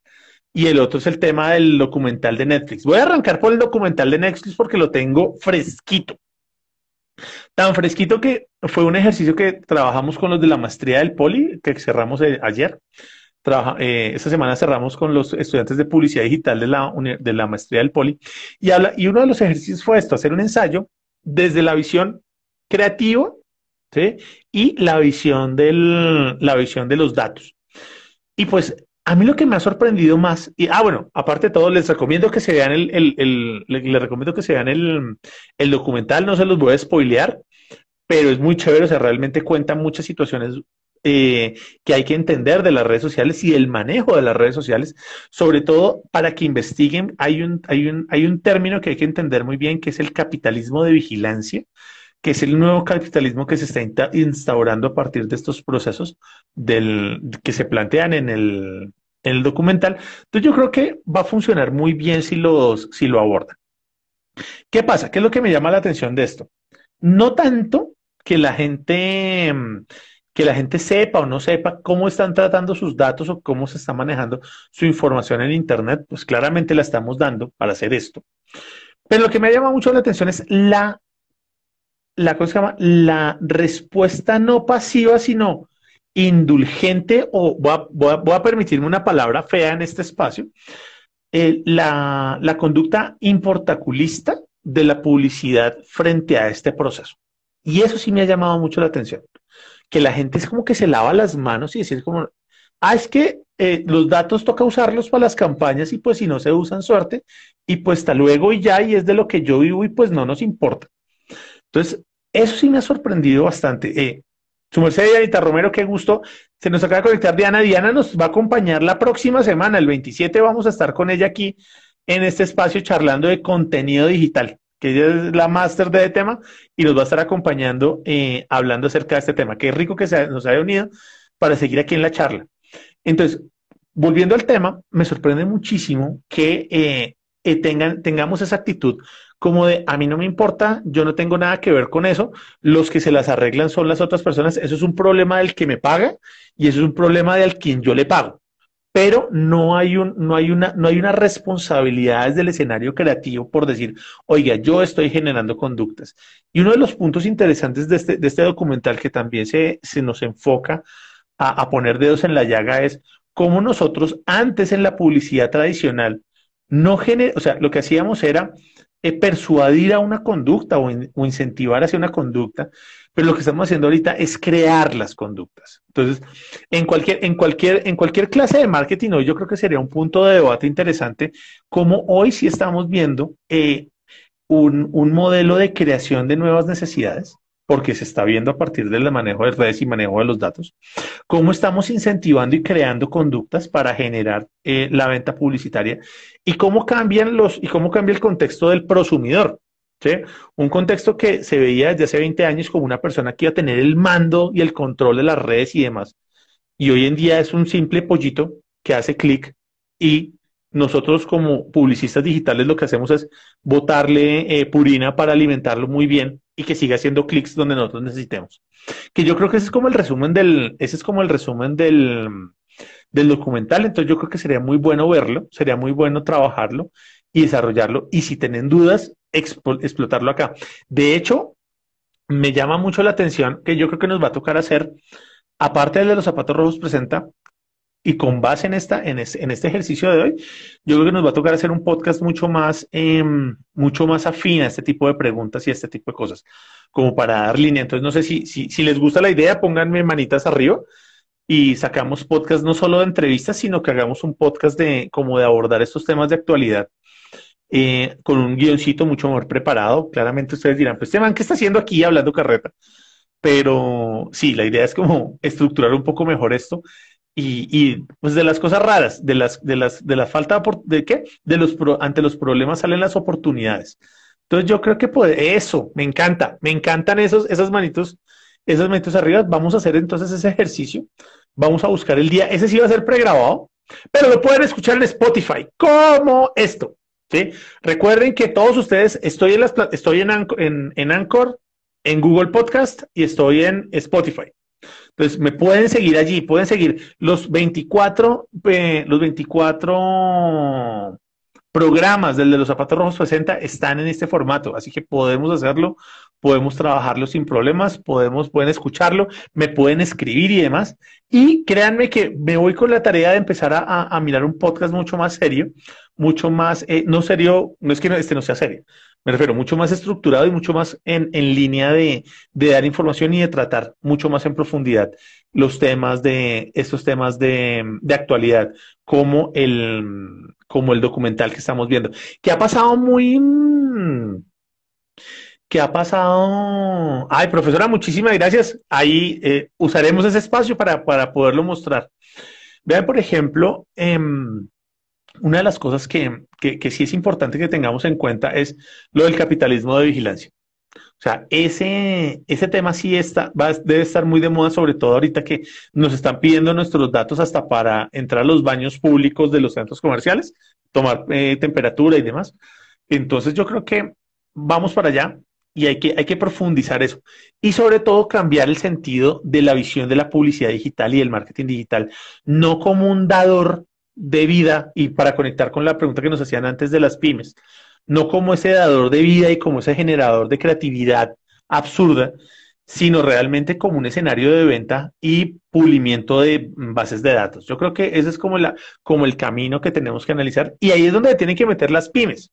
y el otro es el tema del documental de Netflix. Voy a arrancar por el documental de Netflix porque lo tengo fresquito. Tan fresquito que fue un ejercicio que trabajamos con los de la maestría del Poli, que cerramos eh, ayer. Eh, esta semana cerramos con los estudiantes de publicidad digital de la, de la maestría del Poli. Y, habla, y uno de los ejercicios fue esto, hacer un ensayo desde la visión creativa y la visión, del, la visión de los datos. Y pues a mí lo que me ha sorprendido más, y ah, bueno, aparte de todo, les recomiendo que se vean el, el, el recomiendo que se vean el, el documental, no se los voy a spoilear, pero es muy chévere, o sea, realmente cuenta muchas situaciones eh, que hay que entender de las redes sociales y el manejo de las redes sociales, sobre todo para que investiguen, hay un, hay un, hay un término que hay que entender muy bien, que es el capitalismo de vigilancia, que es el nuevo capitalismo que se está instaurando a partir de estos procesos del, que se plantean en el, en el documental. Entonces yo creo que va a funcionar muy bien si, si lo abordan. ¿Qué pasa? ¿Qué es lo que me llama la atención de esto? No tanto que la gente que la gente sepa o no sepa cómo están tratando sus datos o cómo se está manejando su información en Internet, pues claramente la estamos dando para hacer esto. Pero lo que me llama mucho la atención es la, la, se llama? la respuesta no pasiva, sino indulgente, o voy a, permitirme una palabra fea en este espacio, eh, la, la conducta importaculista de la publicidad frente a este proceso. Y eso sí me ha llamado mucho la atención, que la gente es como que se lava las manos y decir como, ah, es que eh, los datos toca usarlos para las campañas y pues si no se usan suerte y pues hasta luego y ya y es de lo que yo vivo y pues no nos importa. Entonces, eso sí me ha sorprendido bastante. Eh, su merced Anita Romero, qué gusto. Se nos acaba de conectar Diana. Diana nos va a acompañar la próxima semana, el 27, vamos a estar con ella aquí en este espacio charlando de contenido digital, que ella es la máster de tema y nos va a estar acompañando eh, hablando acerca de este tema. Qué rico que se, nos haya unido para seguir aquí en la charla. Entonces, volviendo al tema, me sorprende muchísimo que eh, eh, tengan, tengamos esa actitud como de a mí no me importa, yo no tengo nada que ver con eso, los que se las arreglan son las otras personas, eso es un problema del que me paga y eso es un problema del quien yo le pago. Pero no hay, un, no, hay una, no hay una responsabilidad desde el escenario creativo por decir, oiga, yo estoy generando conductas. Y uno de los puntos interesantes de este, de este documental que también se, se nos enfoca a, a poner dedos en la llaga es cómo nosotros antes en la publicidad tradicional no gener, o sea, lo que hacíamos era eh, persuadir a una conducta o, incentivar hacia una conducta, pero lo que estamos haciendo ahorita es crear las conductas. Entonces, en cualquier, en cualquier, en cualquier clase de marketing, hoy yo creo que sería un punto de debate interesante, como hoy sí estamos viendo eh, un, un modelo de creación de nuevas necesidades porque se está viendo a partir del manejo de redes y manejo de los datos, cómo estamos incentivando y creando conductas para generar eh, la venta publicitaria y cómo cambian los y cómo cambia el contexto del prosumidor. ¿sí? Un contexto que se veía desde hace 20 años como una persona que iba a tener el mando y el control de las redes y demás. Y hoy en día es un simple pollito que hace clic y nosotros como publicistas digitales lo que hacemos es botarle eh, purina para alimentarlo muy bien y que siga haciendo clics donde nosotros necesitemos. Que yo creo que ese es como el resumen del, ese es como el resumen del, del documental. Entonces yo creo que sería muy bueno verlo, sería muy bueno trabajarlo y desarrollarlo. Y si tienen dudas, explotarlo acá. De hecho, me llama mucho la atención que yo creo que nos va a tocar hacer, aparte de los zapatos rojos presenta, y con base en, esta, en, este ejercicio de hoy, yo creo que nos va a tocar hacer un podcast mucho más, em, mucho más afín a este tipo de preguntas y a este tipo de cosas, como para dar línea. Entonces, no sé si, si, si les gusta la idea, pónganme manitas arriba y sacamos podcast no solo de entrevistas, sino que hagamos un podcast de como de abordar estos temas de actualidad eh, con un guioncito mucho mejor preparado. Claramente ustedes dirán, pues este man, ¿qué está haciendo aquí hablando carreta? Pero sí, la idea es como estructurar un poco mejor esto y, pues de las cosas raras, de las, de las, de la falta de, qué, de los ante los problemas salen las oportunidades. Entonces yo creo que eso, me encanta, me encantan esos, esas manitos, esas manitos arriba. Vamos a hacer entonces ese ejercicio. Vamos a buscar el día. Ese sí va a ser pregrabado, pero lo pueden escuchar en Spotify, como esto. ¿sí? Recuerden que todos ustedes, estoy en, las, estoy en, en, en Anchor, en Google Podcast y estoy en Spotify. Entonces, me pueden seguir allí, pueden seguir los 24, eh, los 24 programas del de los zapatos rojos 60 están en este formato, así que podemos hacerlo, podemos trabajarlo sin problemas, podemos, pueden escucharlo, me pueden escribir y demás. Y créanme que me voy con la tarea de empezar a, mirar un podcast mucho más serio, mucho más, eh, no serio, no es que este no sea serio, me refiero mucho más estructurado y mucho más en, línea de, dar información y de tratar mucho más en profundidad los temas de, estos temas de, de actualidad, como el, como el documental que estamos viendo, que ha pasado muy... Que ha pasado... Ay, profesora, muchísimas gracias. Ahí eh, usaremos ese espacio para, para, poderlo mostrar. Vean, por ejemplo, em, una de las cosas que, que, sí es importante que tengamos en cuenta es lo del capitalismo de vigilancia. O sea, ese, ese tema sí está, va, debe estar muy de moda, sobre todo ahorita que nos están pidiendo nuestros datos hasta para entrar a los baños públicos de los centros comerciales, tomar eh, temperatura y demás. Entonces yo creo que vamos para allá y hay que, hay que profundizar eso. Y sobre todo cambiar el sentido de la visión de la publicidad digital y del marketing digital, no como un dador de vida y para conectar con la pregunta que nos hacían antes de las pymes, no como ese dador de vida y como ese generador de creatividad absurda, sino realmente como un escenario de venta y pulimiento de bases de datos. Yo creo que ese es como, la, como el camino que tenemos que analizar y ahí es donde tienen que meter las pymes.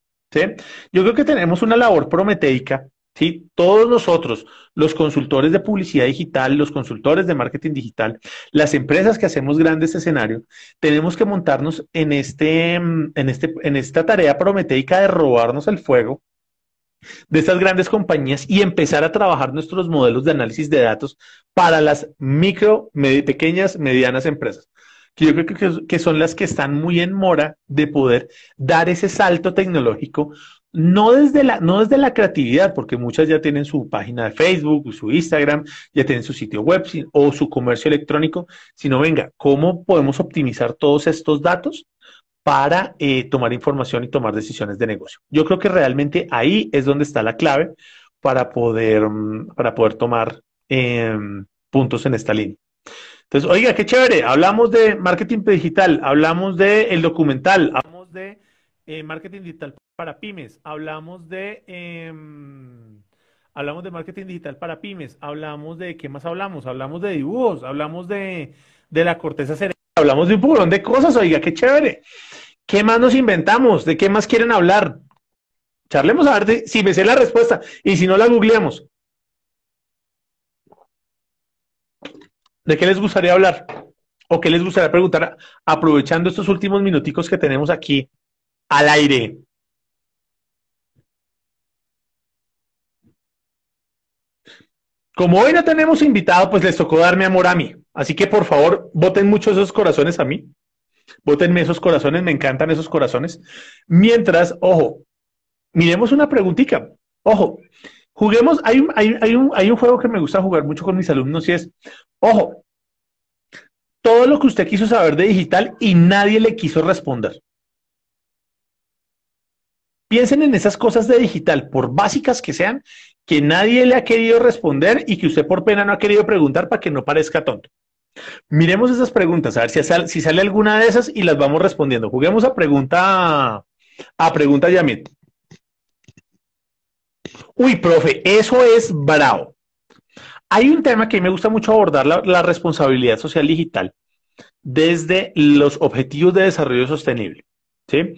Yo creo que tenemos una labor prometeica ¿sí? Todos nosotros, los consultores de publicidad digital, los consultores de marketing digital, las empresas que hacemos grandes escenarios, tenemos que montarnos en, este, en, este, en esta tarea prometeica de robarnos el fuego de estas grandes compañías y empezar a trabajar nuestros modelos de análisis de datos para las micro, pequeñas, medianas empresas que yo creo que, son las que están muy en mora de poder dar ese salto tecnológico no desde la, no desde la creatividad, porque muchas ya tienen su página de Facebook, su Instagram, ya tienen su sitio web o su comercio electrónico, sino venga, ¿cómo podemos optimizar todos estos datos para eh, tomar información y tomar decisiones de negocio? Yo creo que realmente ahí es donde está la clave para poder, mm, para poder tomar em, puntos en esta línea. Entonces, oiga, qué chévere, hablamos de marketing digital, hablamos de el documental, hablamos de eh, marketing digital para pymes, hablamos de em, hablamos de marketing digital para pymes, hablamos de qué más hablamos, hablamos de dibujos, hablamos de, la corteza cerebral, hablamos de un poco de cosas, oiga, qué chévere. ¿Qué más nos inventamos? ¿De qué más quieren hablar? Charlemos a ver si me sé la respuesta y si no la googleamos. ¿De qué les gustaría hablar? ¿O qué les gustaría preguntar aprovechando estos últimos minuticos que tenemos aquí al aire? Como hoy no tenemos invitado, pues les tocó darme amor a mí. Así que por favor, voten mucho esos corazones a mí. Votenme esos corazones, me encantan esos corazones. Mientras, ojo, miremos una preguntita. Ojo, juguemos, hay hay un juego que me gusta jugar mucho con mis alumnos y es, ojo, todo lo que usted quiso saber de digital y nadie le quiso responder. Piensen en esas cosas de digital, por básicas que sean, que nadie le ha querido responder y que usted por pena no ha querido preguntar para que no parezca tonto. Miremos esas preguntas, a ver si sale, alguna de esas y las vamos respondiendo. Juguemos a pregunta, a pregunta Yamit. Uy, profe, eso es bravo. Hay un tema que me gusta mucho abordar, la, la responsabilidad social digital, desde los objetivos de desarrollo sostenible. ¿sí?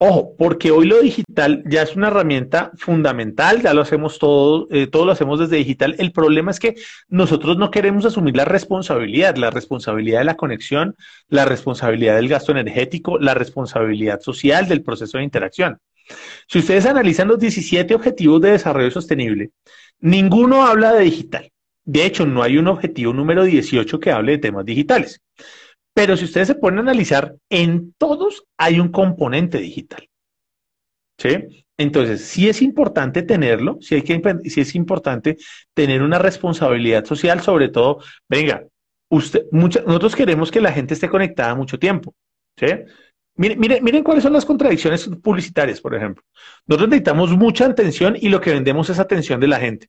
Ojo, porque hoy lo digital ya es una herramienta fundamental, ya lo hacemos todo, eh, todo lo hacemos desde digital. El problema es que nosotros no queremos asumir la responsabilidad, la responsabilidad de la conexión, la responsabilidad del gasto energético, la responsabilidad social del proceso de interacción. Si ustedes analizan los 17 objetivos de desarrollo sostenible, ninguno habla de digital. De hecho, no hay un objetivo número 18 que hable de temas digitales. Pero si ustedes se ponen a analizar, en todos hay un componente digital. ¿Sí? Entonces, sí es importante tenerlo, sí, hay que, sí es importante tener una responsabilidad social, sobre todo, venga, usted, nosotros queremos que la gente esté conectada mucho tiempo. ¿sí? Miren, cuáles son las contradicciones publicitarias, por ejemplo. Nosotros necesitamos mucha atención y lo que vendemos es atención de la gente.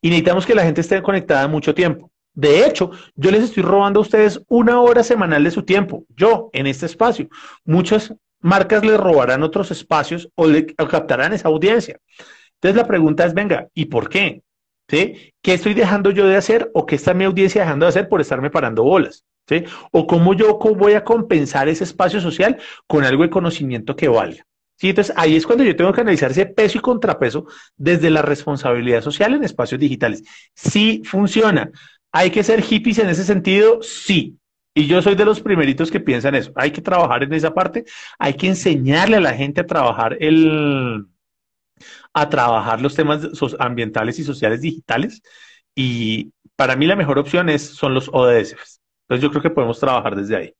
Y necesitamos que la gente esté conectada mucho tiempo. De hecho, yo les estoy robando a ustedes una hora semanal de su tiempo, yo, en este espacio. Muchas marcas les robarán otros espacios o, le, captarán esa audiencia. Entonces la pregunta es, venga, ¿y por qué? ¿Sí? ¿Qué estoy dejando yo de hacer o qué está mi audiencia dejando de hacer por estarme parando bolas? ¿Sí? O cómo yo voy a compensar ese espacio social con algo de conocimiento que valga. ¿Sí? Entonces ahí es cuando yo tengo que analizar ese peso y contrapeso desde la responsabilidad social en espacios digitales. Sí funciona. ¿Hay que ser hippies en ese sentido? Sí. Y yo soy de los primeritos que piensan eso. Hay que trabajar en esa parte. Hay que enseñarle a la gente a trabajar el, a trabajar los temas ambientales y sociales digitales. Y para mí la mejor opción es, son los ODS. Entonces yo creo que podemos trabajar desde ahí.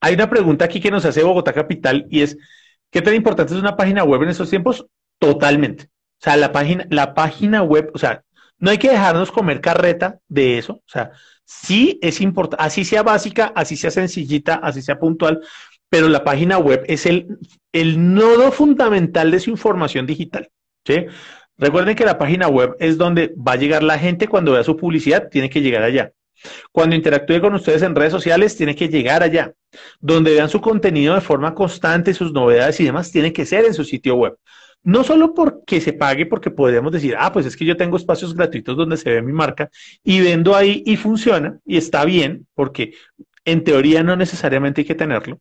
Hay una pregunta aquí que nos hace Bogotá Capital y es, ¿qué tan importante es una página web en estos tiempos? Totalmente. O sea, la página, la página web, o sea, no hay que dejarnos comer carreta de eso. O sea, sí es importante, así sea básica, así sea sencillita, así sea puntual, pero la página web es el, el nodo fundamental de su información digital. Recuerden que la página web es donde va a llegar la gente cuando vea su publicidad, tiene que llegar allá. Cuando interactúe con ustedes en redes sociales, tiene que llegar allá. Donde vean su contenido de forma constante, sus novedades y demás, tiene que ser en su sitio web. No solo porque se pague, porque podríamos decir, ah, pues es que yo tengo espacios gratuitos donde se ve mi marca y vendo ahí y funciona y está bien, porque en teoría no necesariamente hay que tenerlo,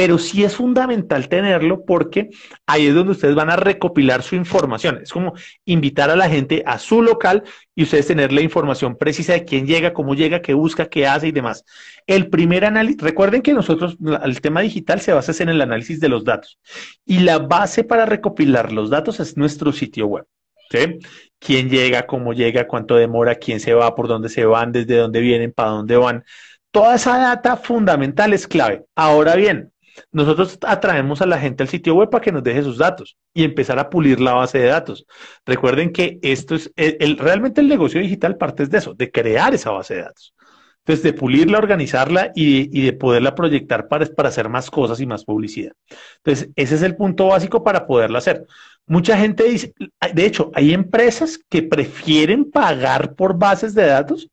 pero sí es fundamental tenerlo porque ahí es donde ustedes van a recopilar su información. Es como invitar a la gente a su local y ustedes tener la información precisa de quién llega, cómo llega, qué busca, qué hace y demás. El primer análisis, recuerden que nosotros, el tema digital se basa en el análisis de los datos y la base para recopilar los datos es nuestro sitio web. ¿sí? ¿Quién llega, cómo llega, cuánto demora, quién se va, por dónde se van, desde dónde vienen, para dónde van. Toda esa data fundamental es clave. Ahora bien, nosotros atraemos a la gente al sitio web para que nos deje sus datos y empezar a pulir la base de datos. Recuerden que esto es, realmente el negocio digital parte de eso, de crear esa base de datos. Entonces, de pulirla, organizarla y, de poderla proyectar para, para hacer más cosas y más publicidad. Entonces, ese es el punto básico para poderlo hacer. Mucha gente dice, de hecho, hay empresas que prefieren pagar por bases de datos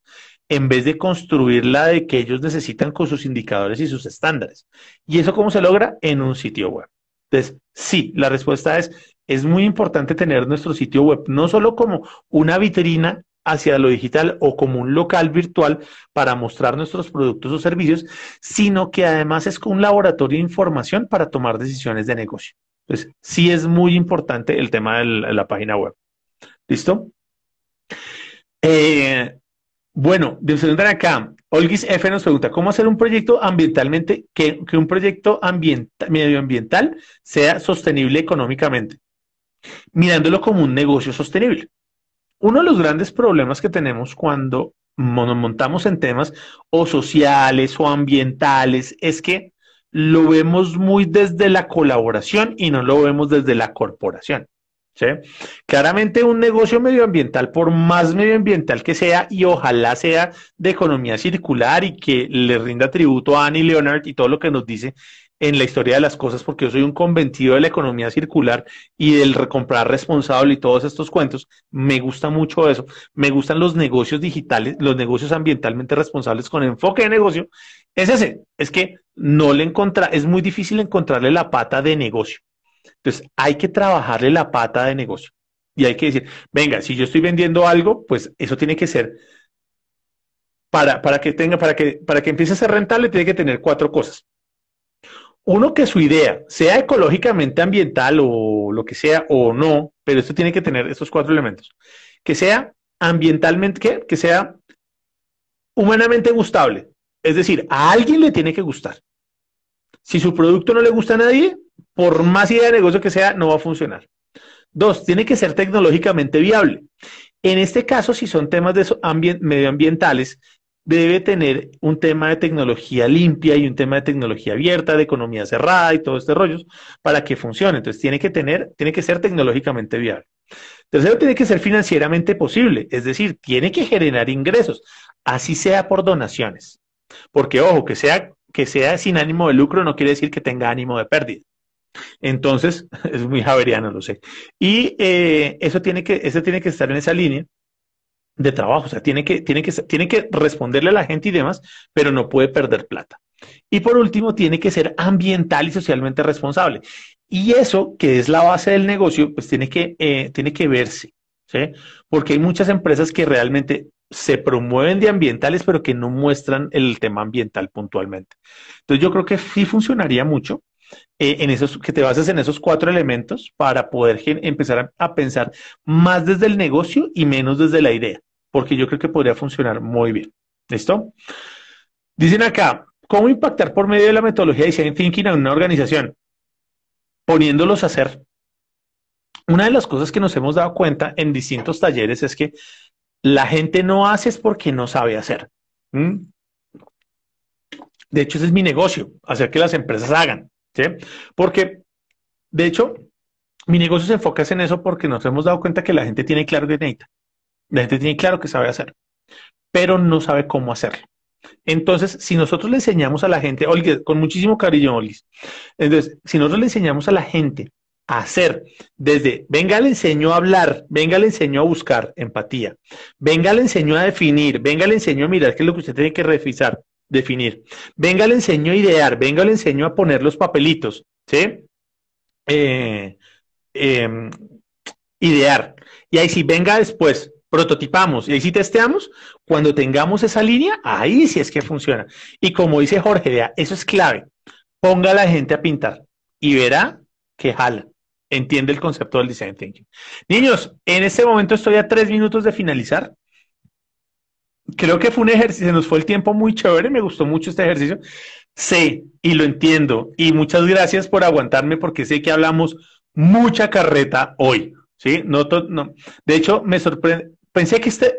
en vez de construir la de que ellos necesitan con sus indicadores y sus estándares. ¿Y eso cómo se logra? En un sitio web. Entonces, sí, la respuesta es, es muy importante tener nuestro sitio web, no solo como una vitrina hacia lo digital o como un local virtual para mostrar nuestros productos o servicios, sino que además es un laboratorio de información para tomar decisiones de negocio. Entonces, sí es muy importante el tema de la, página web. ¿Listo? Eh, bueno, de acá, Olgis F nos pregunta, ¿cómo hacer un proyecto ambientalmente, que, un proyecto medioambiental sea sostenible económicamente? Mirándolo como un negocio sostenible. Uno de los grandes problemas que tenemos cuando nos montamos en temas o sociales o ambientales es que lo vemos muy desde la colaboración y no lo vemos desde la corporación. Claramente un negocio medioambiental, por más medioambiental que sea, y ojalá sea de economía circular y que le rinda tributo a Annie Leonard y todo lo que nos dice en la historia de las cosas, porque yo soy un convencido de la economía circular y del recomprar responsable y todos estos cuentos. Me gusta mucho eso. Me gustan los negocios digitales, los negocios ambientalmente responsables con enfoque de negocio. Es ese, es que no le encontra, es muy difícil encontrarle la pata de negocio. Entonces, hay que trabajarle la pata de negocio. Y hay que decir, venga, si yo estoy vendiendo algo, pues eso tiene que ser para, para que tenga, para que, para que empiece a ser rentable, tiene que tener cuatro cosas. Uno, que su idea sea ecológicamente ambiental o lo que sea, o no, pero esto tiene que tener estos cuatro elementos. Que sea ambientalmente, que, que sea humanamente gustable. Es decir, a alguien le tiene que gustar. Si su producto no le gusta a nadie, por más idea de negocio que sea, no va a funcionar. Dos, tiene que ser tecnológicamente viable. En este caso, si son temas de medioambientales, debe tener un tema de tecnología limpia y un tema de tecnología abierta, de economía cerrada y todo este rollo para que funcione. Entonces, tiene que tener, tiene que ser tecnológicamente viable. Tercero, tiene que ser financieramente posible, es decir, tiene que generar ingresos, así sea por donaciones. Porque, ojo, que sea, que sea sin ánimo de lucro no quiere decir que tenga ánimo de pérdida. Entonces, es muy javeriano, lo sé. Y eh, eso, tiene que, tiene que estar en esa línea de trabajo, o sea, tiene que, tiene, que, tiene que responderle a la gente y demás, pero no puede perder plata. Y por último, tiene que ser ambiental y socialmente responsable. Y eso, que es la base del negocio, pues tiene que, eh, tiene que verse, ¿sí? Porque hay muchas empresas que realmente se promueven de ambientales, pero que no muestran el tema ambiental puntualmente. Entonces yo creo que sí funcionaría mucho eh, en esos, que te bases en esos cuatro elementos para poder empezar a, pensar más desde el negocio y menos desde la idea, porque yo creo que podría funcionar muy bien. ¿Listo? Dicen acá, ¿cómo impactar por medio de la metodología de design thinking a una organización? Poniéndolos a hacer. Una de las cosas que nos hemos dado cuenta en distintos talleres es que la gente no hace es porque no sabe hacer. De hecho, ese es mi negocio, hacer que las empresas hagan. ¿Sí? Porque, de hecho, mi negocio se enfoca en eso porque nos hemos dado cuenta que la gente tiene claro que necesita. La gente tiene claro que sabe hacer, pero no sabe cómo hacerlo. Entonces, si nosotros le enseñamos a la gente, Olga, con muchísimo cariño, Olis, entonces, si nosotros le enseñamos a la gente a hacer desde, venga, le enseño a hablar, venga, le enseño a buscar empatía, venga, le enseño a definir, venga, le enseño a mirar qué es lo que usted tiene que revisar, definir. Venga, le enseño a idear, venga, le enseño a poner los papelitos, ¿sí? Eh, em, idear. Y ahí sí, venga después, prototipamos y ahí sí testeamos. Cuando tengamos esa línea, ahí sí es que funciona. Y como dice Jorge, vea, eso es clave. Ponga a la gente a pintar y verá que jala. Entiende el concepto del design thinking. Niños, en este momento estoy a tres minutos de finalizar creo que fue un ejercicio, se nos fue el tiempo muy chévere, me gustó mucho este ejercicio. Sé y lo entiendo. Y muchas gracias por aguantarme porque sé que hablamos mucha carreta hoy. ¿sí? No. De hecho, me sorprende. Pensé que este,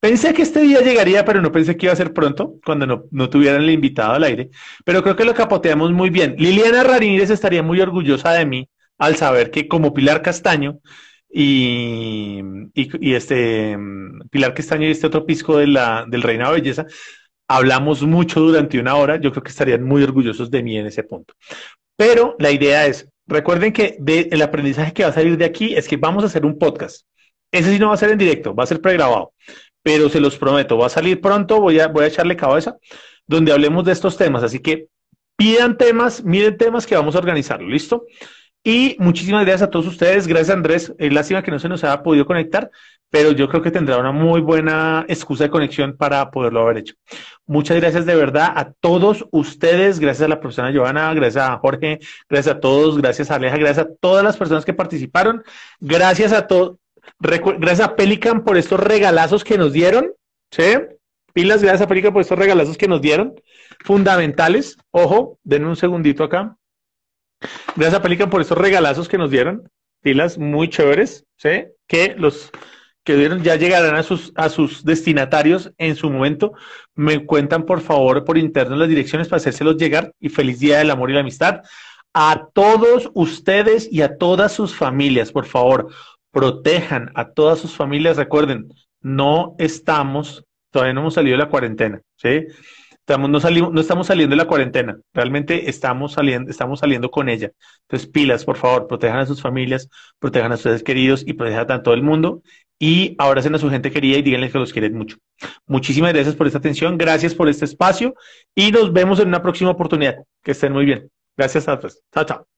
pensé que este día llegaría, pero no pensé que iba a ser pronto, cuando no, no tuvieran el invitado al aire. Pero creo que lo capoteamos muy bien. Liliana Ramírez estaría muy orgullosa de mí al saber que como Pilar Castaño y, este Pilar Castaño y este otro pisco de la, del Reina de Belleza, hablamos mucho durante una hora, yo creo que estarían muy orgullosos de mí en ese punto. Pero la idea es, recuerden que el aprendizaje que va a salir de aquí es que vamos a hacer un podcast. Ese sí no va a ser en directo, va a ser pregrabado, pero se los prometo, va a salir pronto, voy a, voy a echarle cabeza, donde hablemos de estos temas. Así que pidan temas, miren temas que vamos a organizarlo, ¿listo? Y muchísimas gracias a todos ustedes. Gracias, Andrés. Es lástima que no se nos haya podido conectar, pero yo creo que tendrá una muy buena excusa de conexión para poderlo haber hecho. Muchas gracias de verdad a todos ustedes. Gracias a la profesora Giovanna, gracias a Jorge, gracias a todos, gracias a Aleja, gracias a todas las personas que participaron. Gracias a todos. Gracias a Pelican por estos regalazos que nos dieron. ¿Sí? Pilas, gracias a Pelican por estos regalazos que nos dieron. Fundamentales. Ojo, denme un segundito acá. Gracias Pelican por esos regalazos que nos dieron. Pilas muy chéveres, ¿sí? Que los que dieron ya llegarán a sus, a sus destinatarios en su momento. Me cuentan, por favor, por interno las direcciones para hacérselos llegar. Y feliz día del amor y la amistad. A todos ustedes y a todas sus familias, por favor, protejan a todas sus familias. Recuerden, no estamos, todavía no hemos salido de la cuarentena, ¿sí? No, no estamos saliendo de la cuarentena, realmente estamos saliendo, estamos saliendo con ella. Entonces, pilas, por favor, protejan a sus familias, protejan a sus queridos y protejan a todo el mundo. Y abracen a su gente querida y díganles que los quieren mucho. Muchísimas gracias por esta atención, gracias por este espacio y nos vemos en una próxima oportunidad. Que estén muy bien. Gracias a todos. Chao, chao.